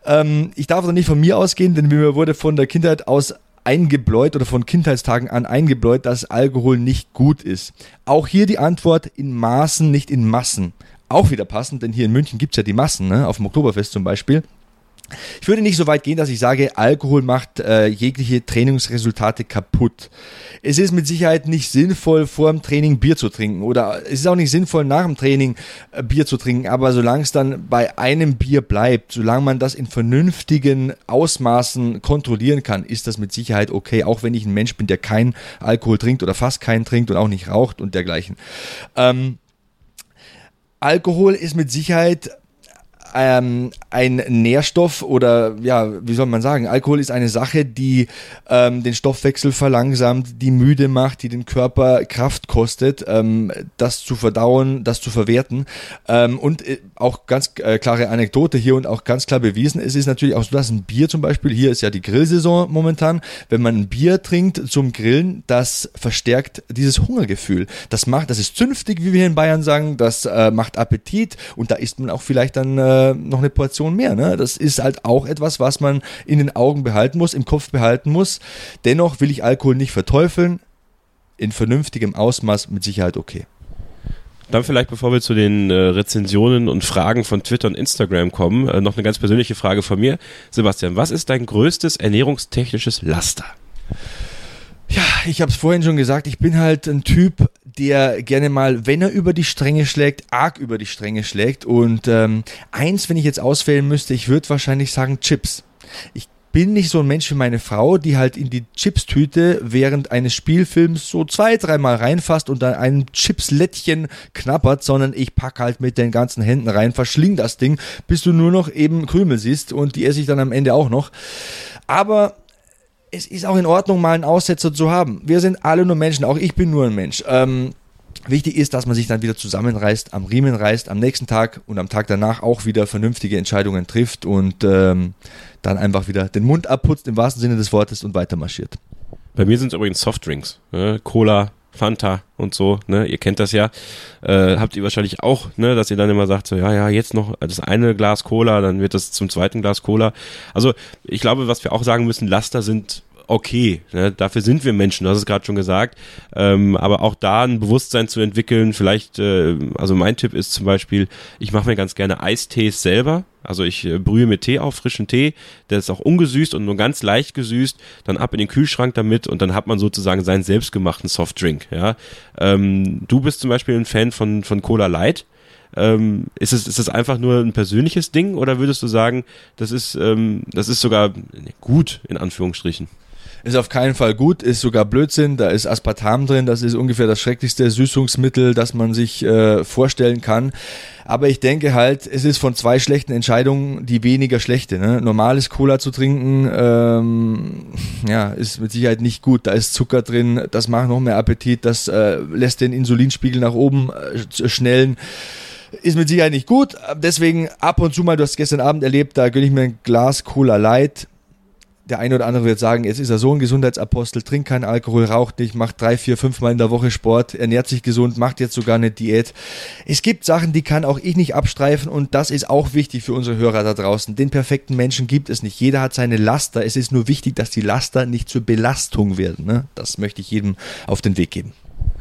A: Ähm, ich darf da nicht von mir ausgehen, denn mir wurde von der Kindheit aus eingebläut oder von Kindheitstagen an eingebläut, dass Alkohol nicht gut ist. Auch hier die Antwort in Maßen, nicht in Massen auch wieder passend, denn hier in München gibt es ja die Massen, ne? auf dem Oktoberfest zum Beispiel. Ich würde nicht so weit gehen, dass ich sage, Alkohol macht äh, jegliche Trainingsresultate kaputt. Es ist mit Sicherheit nicht sinnvoll, vor dem Training Bier zu trinken oder es ist auch nicht sinnvoll, nach dem Training äh, Bier zu trinken, aber solange es dann bei einem Bier bleibt, solange man das in vernünftigen Ausmaßen kontrollieren kann, ist das mit Sicherheit okay, auch wenn ich ein Mensch bin, der kein Alkohol trinkt oder fast keinen trinkt und auch nicht raucht und dergleichen. Ähm, Alkohol ist mit Sicherheit ähm, ein Nährstoff oder ja, wie soll man sagen, Alkohol ist eine Sache, die ähm, den Stoffwechsel verlangsamt, die müde macht, die den Körper Kraft kostet, ähm, das zu verdauen, das zu verwerten. Ähm, und äh, auch ganz äh, klare Anekdote hier und auch ganz klar bewiesen, es ist natürlich auch so, dass ein Bier zum Beispiel, hier ist ja die Grillsaison momentan, wenn man ein Bier trinkt zum Grillen, das verstärkt dieses Hungergefühl. Das macht, das ist zünftig, wie wir in Bayern sagen, das äh, macht Appetit und da isst man auch vielleicht dann äh, noch eine Portion mehr. Ne? Das ist halt auch etwas, was man in den Augen behalten muss, im Kopf behalten muss. Dennoch will ich Alkohol nicht verteufeln. In vernünftigem Ausmaß mit Sicherheit okay.
B: Dann vielleicht, bevor wir zu den äh, Rezensionen und Fragen von Twitter und Instagram kommen, äh, noch eine ganz persönliche Frage von mir. Sebastian, was ist dein größtes ernährungstechnisches Laster?
A: Ja, ich habe es vorhin schon gesagt, ich bin halt ein Typ, der gerne mal, wenn er über die Stränge schlägt, arg über die Stränge schlägt. Und ähm, eins, wenn ich jetzt auswählen müsste, ich würde wahrscheinlich sagen Chips. Ich bin nicht so ein Mensch wie meine Frau, die halt in die Chipstüte während eines Spielfilms so zwei, dreimal reinfasst und dann ein Chipslättchen knappert, sondern ich pack halt mit den ganzen Händen rein, verschling das Ding, bis du nur noch eben Krümel siehst und die esse ich dann am Ende auch noch. Aber es ist auch in Ordnung, mal einen Aussetzer zu haben. Wir sind alle nur Menschen, auch ich bin nur ein Mensch. Ähm, Wichtig ist, dass man sich dann wieder zusammenreißt, am Riemen reißt, am nächsten Tag und am Tag danach auch wieder vernünftige Entscheidungen trifft und ähm, dann einfach wieder den Mund abputzt im wahrsten Sinne des Wortes und weiter marschiert.
B: Bei mir sind es übrigens Softdrinks. Ne? Cola, Fanta und so, ne? Ihr kennt das ja. Äh, habt ihr wahrscheinlich auch, ne, dass ihr dann immer sagt, so, ja, ja, jetzt noch das eine Glas Cola, dann wird das zum zweiten Glas Cola. Also ich glaube, was wir auch sagen müssen, Laster sind okay. Ne? Dafür sind wir Menschen, du hast es gerade schon gesagt. Ähm, aber auch da ein Bewusstsein zu entwickeln, vielleicht, äh, also mein Tipp ist zum Beispiel, ich mache mir ganz gerne Eistees selber. Also ich äh, brühe mit Tee auf, frischen Tee, der ist auch ungesüßt und nur ganz leicht gesüßt, dann ab in den Kühlschrank damit und dann hat man sozusagen seinen selbstgemachten Softdrink. Ja? Ähm, du bist zum Beispiel ein Fan von, von Cola Light. Ähm, ist, es, ist es einfach nur ein persönliches Ding oder würdest du sagen, das ist, ähm, das ist sogar gut in Anführungsstrichen?
A: Ist auf keinen Fall gut, ist sogar Blödsinn. Da ist Aspartam drin, das ist ungefähr das schrecklichste Süßungsmittel, das man sich äh, vorstellen kann. Aber ich denke halt, es ist von zwei schlechten Entscheidungen die weniger schlechte. Ne? Normales Cola zu trinken, ähm, ja, ist mit Sicherheit nicht gut. Da ist Zucker drin, das macht noch mehr Appetit, das äh, lässt den Insulinspiegel nach oben äh, schnellen ist mit Sicherheit nicht gut. Deswegen ab und zu mal, du hast gestern Abend erlebt, da gönne ich mir ein Glas Cola Light der eine oder andere wird sagen, jetzt ist er so ein Gesundheitsapostel, trinkt keinen Alkohol, raucht nicht, macht drei, vier, fünf Mal in der Woche Sport, ernährt sich gesund, macht jetzt sogar eine Diät. Es gibt Sachen, die kann auch ich nicht abstreifen und das ist auch wichtig für unsere Hörer da draußen. Den perfekten Menschen gibt es nicht. Jeder hat seine Laster. Es ist nur wichtig, dass die Laster nicht zur Belastung werden. Ne? Das möchte ich jedem auf den Weg geben.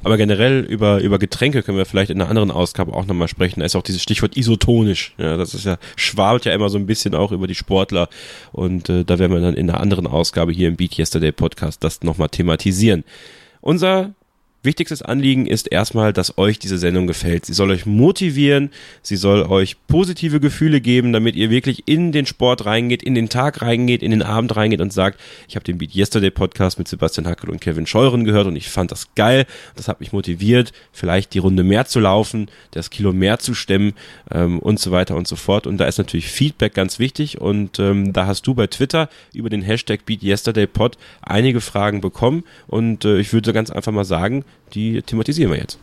B: Aber generell über, über Getränke können wir vielleicht in einer anderen Ausgabe auch nochmal sprechen. Da ist auch dieses Stichwort isotonisch. Ja, das ist ja, schwabelt ja immer so ein bisschen auch über die Sportler. Und äh, da werden wir dann in einer anderen Ausgabe hier im Beat Yesterday Podcast das nochmal thematisieren. Unser Wichtigstes Anliegen ist erstmal, dass euch diese Sendung gefällt. Sie soll euch motivieren, sie soll euch positive Gefühle geben, damit ihr wirklich in den Sport reingeht, in den Tag reingeht, in den Abend reingeht und sagt, ich habe den Beat Yesterday Podcast mit Sebastian Hackel und Kevin Scheuren gehört und ich fand das geil. Das hat mich motiviert, vielleicht die Runde mehr zu laufen, das Kilo mehr zu stemmen ähm, und so weiter und so fort. Und da ist natürlich Feedback ganz wichtig und ähm, da hast du bei Twitter über den Hashtag Beat Yesterday Pod einige Fragen bekommen und äh, ich würde ganz einfach mal sagen, die thematisieren wir jetzt.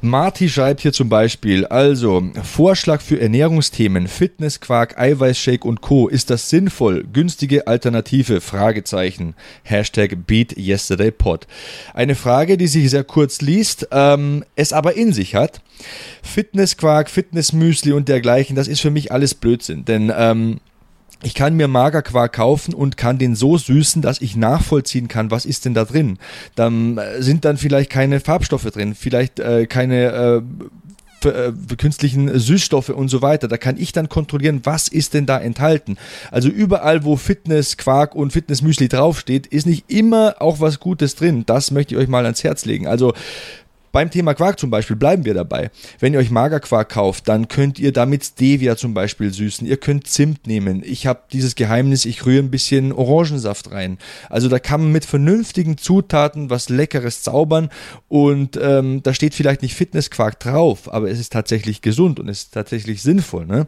A: Marty schreibt hier zum Beispiel, also Vorschlag für Ernährungsthemen, Fitness, Quark, Eiweißshake und Co. Ist das sinnvoll? Günstige Alternative? Fragezeichen. Hashtag BeatYesterdayPod. Eine Frage, die sich sehr kurz liest, ähm, es aber in sich hat. Fitnessquark, Fitnessmüsli und dergleichen, das ist für mich alles Blödsinn, denn ähm, ich kann mir Magerquark kaufen und kann den so süßen, dass ich nachvollziehen kann, was ist denn da drin. Dann äh, sind dann vielleicht keine Farbstoffe drin, vielleicht äh, keine äh, äh, künstlichen Süßstoffe und so weiter. Da kann ich dann kontrollieren, was ist denn da enthalten. Also überall, wo Fitness, Quark und Fitnessmüsli draufsteht, ist nicht immer auch was Gutes drin. Das möchte ich euch mal ans Herz legen. Also beim Thema Quark zum Beispiel bleiben wir dabei. Wenn ihr euch Magerquark kauft, dann könnt ihr damit Stevia zum Beispiel süßen. Ihr könnt Zimt nehmen. Ich habe dieses Geheimnis, ich rühre ein bisschen Orangensaft rein. Also da kann man mit vernünftigen Zutaten was Leckeres zaubern und ähm, da steht vielleicht nicht Fitnessquark drauf, aber es ist tatsächlich gesund und es ist tatsächlich sinnvoll. Ne?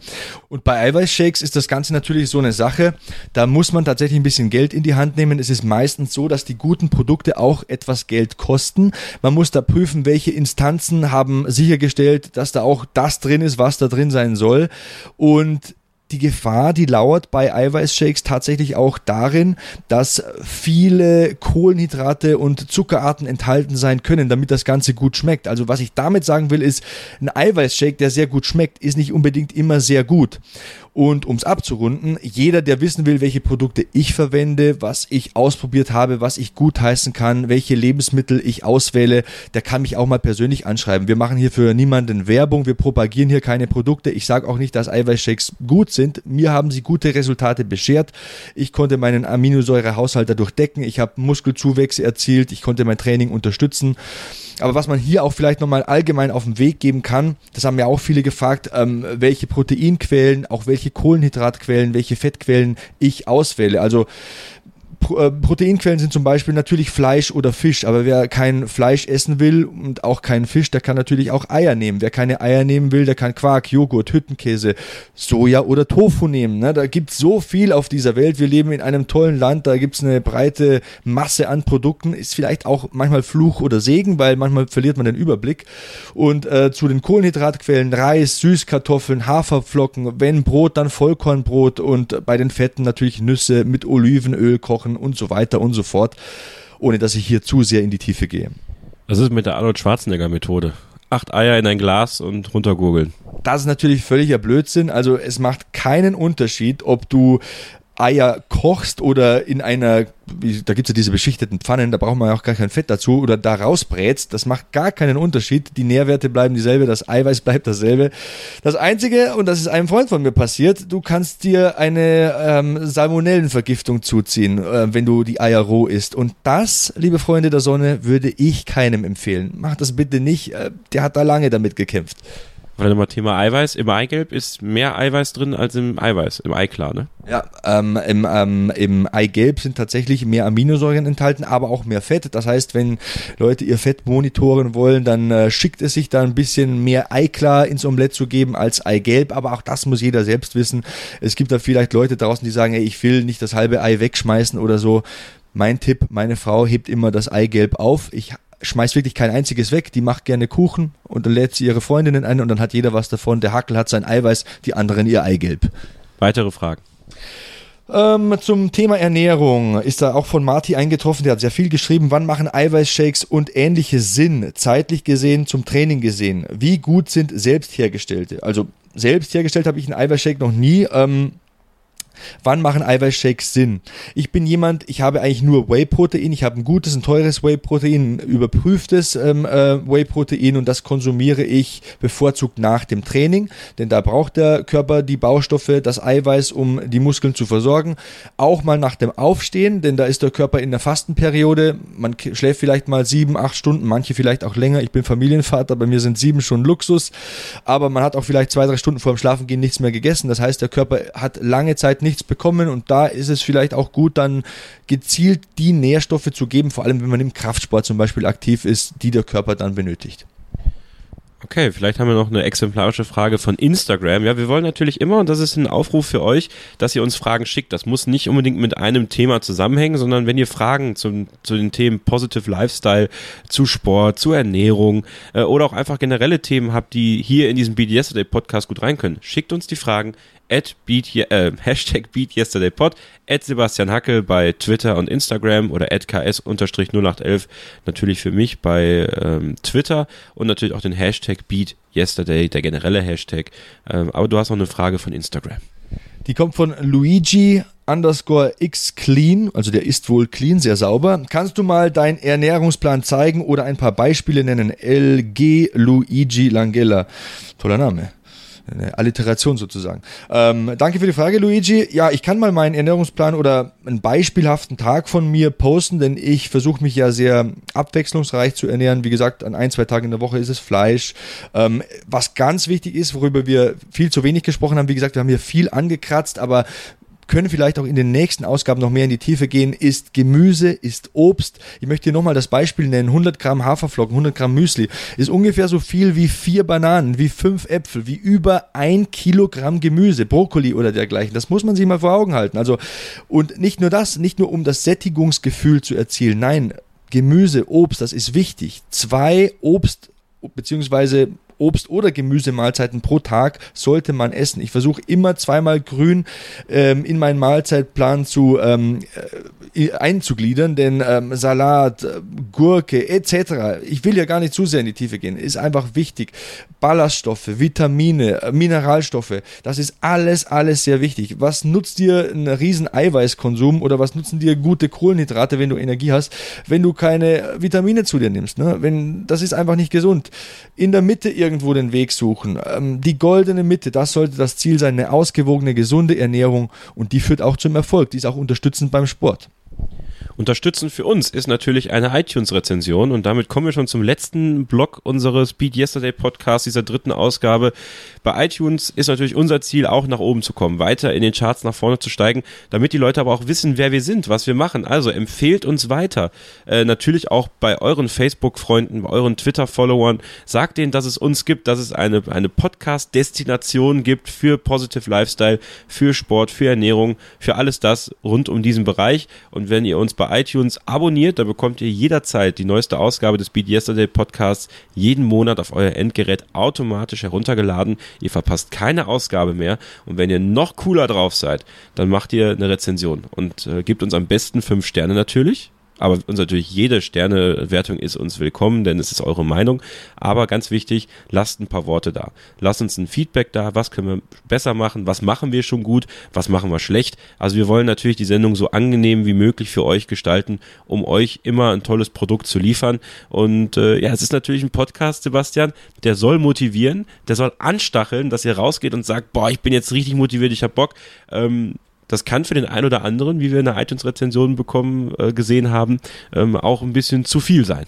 A: Und bei Eiweißshakes ist das Ganze natürlich so eine Sache, da muss man tatsächlich ein bisschen Geld in die Hand nehmen. Es ist meistens so, dass die guten Produkte auch etwas Geld kosten. Man muss da prüfen, welche Instanzen haben sichergestellt, dass da auch das drin ist, was da drin sein soll. Und die Gefahr, die lauert bei Eiweißshakes tatsächlich auch darin, dass viele Kohlenhydrate und Zuckerarten enthalten sein können, damit das Ganze gut schmeckt. Also was ich damit sagen will, ist, ein Eiweißshake, der sehr gut schmeckt, ist nicht unbedingt immer sehr gut. Und um es abzurunden, jeder, der wissen will, welche Produkte ich verwende, was ich ausprobiert habe, was ich gut heißen kann, welche Lebensmittel ich auswähle, der kann mich auch mal persönlich anschreiben. Wir machen hier für niemanden Werbung, wir propagieren hier keine Produkte. Ich sage auch nicht, dass Eiweißshakes gut sind. Mir haben sie gute Resultate beschert. Ich konnte meinen Aminosäurehaushalt dadurch decken. Ich habe Muskelzuwächse erzielt. Ich konnte mein Training unterstützen. Aber was man hier auch vielleicht nochmal allgemein auf den Weg geben kann, das haben ja auch viele gefragt, ähm, welche Proteinquellen, auch welche Kohlenhydratquellen, welche Fettquellen ich auswähle. Also Proteinquellen sind zum Beispiel natürlich Fleisch oder Fisch, aber wer kein Fleisch essen will und auch keinen Fisch, der kann natürlich auch Eier nehmen. Wer keine Eier nehmen will, der kann Quark, Joghurt, Hüttenkäse, Soja oder Tofu nehmen. Ne? Da gibt's so viel auf dieser Welt. Wir leben in einem tollen Land, da gibt's eine breite Masse an Produkten. Ist vielleicht auch manchmal Fluch oder Segen, weil manchmal verliert man den Überblick. Und äh, zu den Kohlenhydratquellen Reis, Süßkartoffeln, Haferflocken, wenn Brot, dann Vollkornbrot und bei den Fetten natürlich Nüsse mit Olivenöl kochen und so weiter und so fort, ohne dass ich hier zu sehr in die Tiefe gehe.
B: Das ist mit der Arnold Schwarzenegger Methode. Acht Eier in ein Glas und runtergurgeln.
A: Das ist natürlich völliger Blödsinn. Also es macht keinen Unterschied, ob du Eier kochst oder in einer, da gibt's ja diese beschichteten Pfannen, da braucht man ja auch gar kein Fett dazu, oder da rausbrätst, das macht gar keinen Unterschied. Die Nährwerte bleiben dieselbe, das Eiweiß *laughs* bleibt dasselbe. Das Einzige, und das ist einem Freund von mir passiert, du kannst dir eine ähm, Salmonellenvergiftung zuziehen, äh, wenn du die Eier roh isst. Und das, liebe Freunde der Sonne, würde ich keinem empfehlen. Mach das bitte nicht, äh, der hat da lange damit gekämpft.
B: Weil immer Thema Eiweiß. Im Eigelb ist mehr Eiweiß drin als im Eiweiß, im Eiklar, ne?
A: Ja, ähm, im, ähm, im Eigelb sind tatsächlich mehr Aminosäuren enthalten, aber auch mehr Fett. Das heißt, wenn Leute ihr Fett monitoren wollen, dann äh, schickt es sich da ein bisschen mehr Eiklar ins Omelett zu geben als Eigelb. Aber auch das muss jeder selbst wissen. Es gibt da vielleicht Leute draußen, die sagen, ey, ich will nicht das halbe Ei wegschmeißen oder so. Mein Tipp, meine Frau hebt immer das Eigelb auf. Ich schmeißt wirklich kein einziges weg. Die macht gerne Kuchen und dann lädt sie ihre Freundinnen ein und dann hat jeder was davon. Der Hackel hat sein Eiweiß, die anderen ihr Eigelb.
B: Weitere Fragen.
A: Ähm, zum Thema Ernährung ist da auch von Marty eingetroffen, der hat sehr viel geschrieben. Wann machen Eiweißshakes und ähnliche Sinn, zeitlich gesehen, zum Training gesehen? Wie gut sind selbst hergestellte? Also selbst hergestellt habe ich einen Eiweißshake noch nie. Ähm, Wann machen Eiweißshakes Sinn? Ich bin jemand, ich habe eigentlich nur Whey-Protein. Ich habe ein gutes, ein teures Whey-Protein, ein überprüftes ähm, äh, Whey-Protein und das konsumiere ich bevorzugt nach dem Training, denn da braucht der Körper die Baustoffe, das Eiweiß, um die Muskeln zu versorgen. Auch mal nach dem Aufstehen, denn da ist der Körper in der Fastenperiode. Man schläft vielleicht mal sieben, acht Stunden, manche vielleicht auch länger. Ich bin Familienvater, bei mir sind sieben schon Luxus, aber man hat auch vielleicht zwei, drei Stunden vor dem Schlafengehen nichts mehr gegessen. Das heißt, der Körper hat lange Zeit nicht nichts bekommen und da ist es vielleicht auch gut, dann gezielt die Nährstoffe zu geben, vor allem wenn man im Kraftsport zum Beispiel aktiv ist, die der Körper dann benötigt.
B: Okay, vielleicht haben wir noch eine exemplarische Frage von Instagram. Ja, wir wollen natürlich immer, und das ist ein Aufruf für euch, dass ihr uns Fragen schickt. Das muss nicht unbedingt mit einem Thema zusammenhängen, sondern wenn ihr Fragen zum, zu den Themen Positive Lifestyle, zu Sport, zu Ernährung äh, oder auch einfach generelle Themen habt, die hier in diesem Beat Yesterday Podcast gut rein können, schickt uns die Fragen at beat, äh, *laughs* Hashtag BeatYesterdayPod, at Sebastian Hackel bei Twitter und Instagram oder at ks-0811 natürlich für mich bei ähm, Twitter und natürlich auch den Hashtag BeatYesterday, der generelle Hashtag. Ähm, aber du hast noch eine Frage von Instagram.
A: Die kommt von Luigi underscore x clean, also der ist wohl clean, sehr sauber. Kannst du mal deinen Ernährungsplan zeigen oder ein paar Beispiele nennen? LG Luigi Langella. Toller Name eine Alliteration sozusagen. Ähm, danke für die Frage, Luigi. Ja, ich kann mal meinen Ernährungsplan oder einen beispielhaften Tag von mir posten, denn ich versuche mich ja sehr abwechslungsreich zu ernähren. Wie gesagt, an ein, zwei Tagen in der Woche ist es Fleisch. Ähm, was ganz wichtig ist, worüber wir viel zu wenig gesprochen haben, wie gesagt, wir haben hier viel angekratzt, aber können vielleicht auch in den nächsten Ausgaben noch mehr in die Tiefe gehen, ist Gemüse, ist Obst. Ich möchte hier nochmal das Beispiel nennen. 100 Gramm Haferflocken, 100 Gramm Müsli ist ungefähr so viel wie vier Bananen, wie fünf Äpfel, wie über ein Kilogramm Gemüse, Brokkoli oder dergleichen. Das muss man sich mal vor Augen halten. Also, und nicht nur das, nicht nur um das Sättigungsgefühl zu erzielen. Nein, Gemüse, Obst, das ist wichtig. Zwei Obst beziehungsweise Obst- oder Gemüsemahlzeiten pro Tag sollte man essen. Ich versuche immer zweimal grün ähm, in meinen Mahlzeitplan zu ähm, äh, einzugliedern, denn ähm, Salat, Gurke etc. Ich will ja gar nicht zu sehr in die Tiefe gehen. Ist einfach wichtig. Ballaststoffe, Vitamine, äh, Mineralstoffe, das ist alles, alles sehr wichtig. Was nutzt dir ein riesen Eiweißkonsum oder was nutzen dir gute Kohlenhydrate, wenn du Energie hast, wenn du keine Vitamine zu dir nimmst? Ne? Wenn, das ist einfach nicht gesund. In der Mitte irgendwo den Weg suchen. Ähm, die goldene Mitte, das sollte das Ziel sein, eine ausgewogene, gesunde Ernährung und die führt auch zum Erfolg. Die ist auch unterstützend beim Sport.
B: Unterstützend für uns ist natürlich eine iTunes-Rezension und damit kommen wir schon zum letzten Block unseres Beat Yesterday Podcasts, dieser dritten Ausgabe. Bei iTunes ist natürlich unser Ziel, auch nach oben zu kommen, weiter in den Charts nach vorne zu steigen, damit die Leute aber auch wissen, wer wir sind, was wir machen. Also empfehlt uns weiter. Äh, natürlich auch bei euren Facebook-Freunden, bei euren Twitter-Followern. Sagt denen, dass es uns gibt, dass es eine, eine Podcast-Destination gibt für Positive Lifestyle, für Sport, für Ernährung, für alles das rund um diesen Bereich. Und wenn ihr uns bei iTunes abonniert, dann bekommt ihr jederzeit die neueste Ausgabe des Beat Yesterday Podcasts jeden Monat auf euer Endgerät automatisch heruntergeladen. Ihr verpasst keine Ausgabe mehr. Und wenn ihr noch cooler drauf seid, dann macht ihr eine Rezension und äh, gebt uns am besten fünf Sterne natürlich aber uns natürlich jede Sternewertung ist uns willkommen, denn es ist eure Meinung. Aber ganz wichtig, lasst ein paar Worte da. Lasst uns ein Feedback da. Was können wir besser machen? Was machen wir schon gut? Was machen wir schlecht? Also wir wollen natürlich die Sendung so angenehm wie möglich für euch gestalten, um euch immer ein tolles Produkt zu liefern. Und äh, ja, es ist natürlich ein Podcast, Sebastian, der soll motivieren, der soll anstacheln, dass ihr rausgeht und sagt, boah, ich bin jetzt richtig motiviert, ich hab Bock. Ähm, das kann für den einen oder anderen, wie wir in der iTunes-Rezension bekommen, äh, gesehen haben, ähm, auch ein bisschen zu viel sein.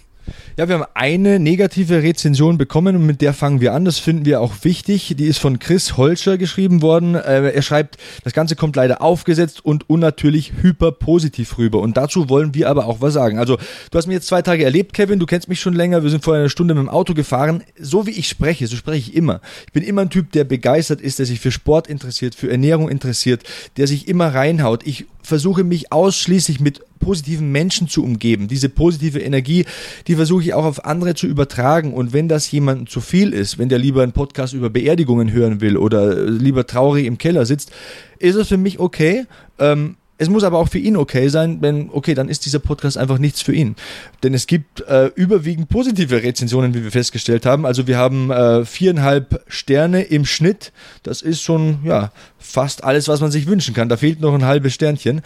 A: Ja, wir haben eine negative Rezension bekommen und mit der fangen wir an. Das finden wir auch wichtig. Die ist von Chris Holscher geschrieben worden. Äh, er schreibt, das Ganze kommt leider aufgesetzt und unnatürlich hyperpositiv rüber. Und dazu wollen wir aber auch was sagen. Also, du hast mich jetzt zwei Tage erlebt, Kevin. Du kennst mich schon länger. Wir sind vor einer Stunde mit dem Auto gefahren. So wie ich spreche, so spreche ich immer. Ich bin immer ein Typ, der begeistert ist, der sich für Sport interessiert, für Ernährung interessiert, der sich immer reinhaut. Ich versuche mich ausschließlich mit positiven Menschen zu umgeben. Diese positive Energie, die versuche ich auch auf andere zu übertragen. Und wenn das jemandem zu viel ist, wenn der lieber einen Podcast über Beerdigungen hören will oder lieber traurig im Keller sitzt, ist es für mich okay. Ähm, es muss aber auch für ihn okay sein, wenn, okay, dann ist dieser Podcast einfach nichts für ihn. Denn es gibt äh, überwiegend positive Rezensionen, wie wir festgestellt haben. Also wir haben äh, viereinhalb Sterne im Schnitt. Das ist schon, ja, fast alles, was man sich wünschen kann. Da fehlt noch ein halbes Sternchen.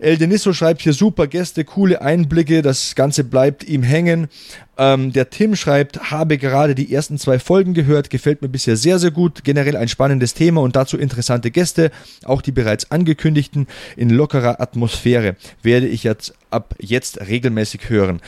A: El Denisso schreibt hier super Gäste, coole Einblicke. Das Ganze bleibt ihm hängen. Ähm, der Tim schreibt, habe gerade die ersten zwei Folgen gehört, gefällt mir bisher sehr, sehr gut. Generell ein spannendes Thema und dazu interessante Gäste, auch die bereits angekündigten in lockerer Atmosphäre. Werde ich jetzt ab jetzt regelmäßig hören.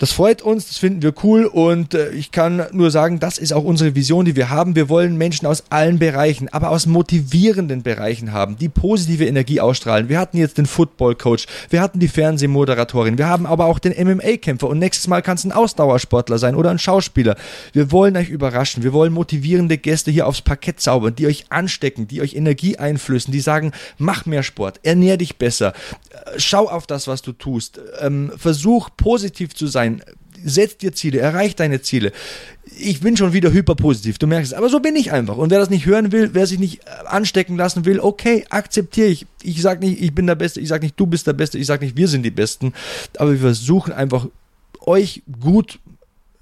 A: Das freut uns, das finden wir cool und äh, ich kann nur sagen, das ist auch unsere Vision, die wir haben. Wir wollen Menschen aus allen Bereichen, aber aus motivierenden Bereichen haben, die positive Energie ausstrahlen. Wir hatten jetzt den Football Coach, wir hatten die Fernsehmoderatorin, wir haben aber auch den MMA-Kämpfer und nächstes Mal kann es ein Ausdauersportler sein oder ein Schauspieler. Wir wollen euch überraschen, wir wollen motivierende Gäste hier aufs Parkett zaubern, die euch anstecken, die euch Energie einflößen, die sagen, mach mehr Sport, ernähr dich besser, äh, schau auf das, was du tust, ähm, versuch positiv zu sein, sein. Setz dir Ziele, erreich deine Ziele. Ich bin schon wieder hyperpositiv, du merkst es. Aber so bin ich einfach. Und wer das nicht hören will, wer sich nicht äh, anstecken lassen will, okay, akzeptiere ich. Ich sage nicht, ich bin der Beste, ich sage nicht, du bist der Beste, ich sage nicht, wir sind die Besten. Aber wir versuchen einfach, euch gut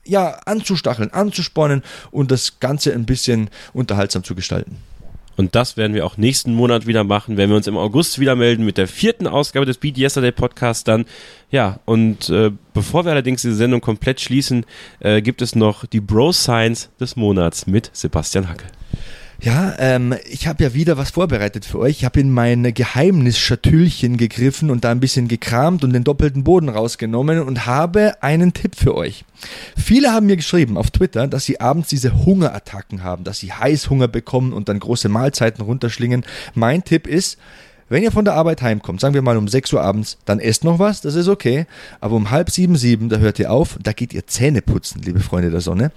A: ja, anzustacheln, anzuspornen und das Ganze ein bisschen unterhaltsam zu gestalten.
B: Und das werden wir auch nächsten Monat wieder machen, wenn wir uns im August wieder melden mit der vierten Ausgabe des Beat Yesterday Podcast dann. Ja, und äh, bevor wir allerdings diese Sendung komplett schließen, äh, gibt es noch die Bro Science des Monats mit Sebastian Hacke.
A: Ja, ähm, ich habe ja wieder was vorbereitet für euch. Ich habe in mein Geheimnisschatüllchen gegriffen und da ein bisschen gekramt und den doppelten Boden rausgenommen und habe einen Tipp für euch. Viele haben mir geschrieben auf Twitter, dass sie abends diese Hungerattacken haben, dass sie Heißhunger bekommen und dann große Mahlzeiten runterschlingen. Mein Tipp ist, wenn ihr von der Arbeit heimkommt, sagen wir mal um 6 Uhr abends, dann esst noch was, das ist okay. Aber um halb sieben, sieben, da hört ihr auf, da geht ihr Zähne putzen, liebe Freunde der Sonne.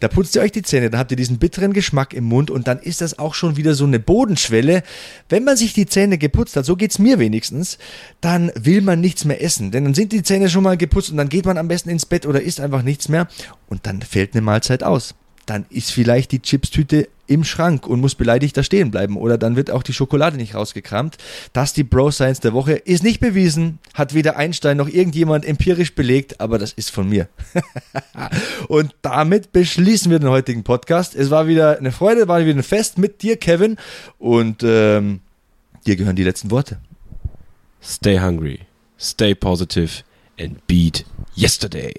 A: Da putzt ihr euch die Zähne, dann habt ihr diesen bitteren Geschmack im Mund und dann ist das auch schon wieder so eine Bodenschwelle. Wenn man sich die Zähne geputzt hat, so geht's mir wenigstens, dann will man nichts mehr essen. Denn dann sind die Zähne schon mal geputzt und dann geht man am besten ins Bett oder isst einfach nichts mehr und dann fällt eine Mahlzeit aus dann ist vielleicht die Chipstüte im Schrank und muss beleidigt da stehen bleiben. Oder dann wird auch die Schokolade nicht rausgekramt. Das die Bro Science der Woche ist nicht bewiesen, hat weder Einstein noch irgendjemand empirisch belegt, aber das ist von mir. *laughs* und damit beschließen wir den heutigen Podcast. Es war wieder eine Freude, war wieder ein Fest mit dir, Kevin. Und ähm, dir gehören die letzten Worte.
B: Stay hungry, stay positive and beat yesterday.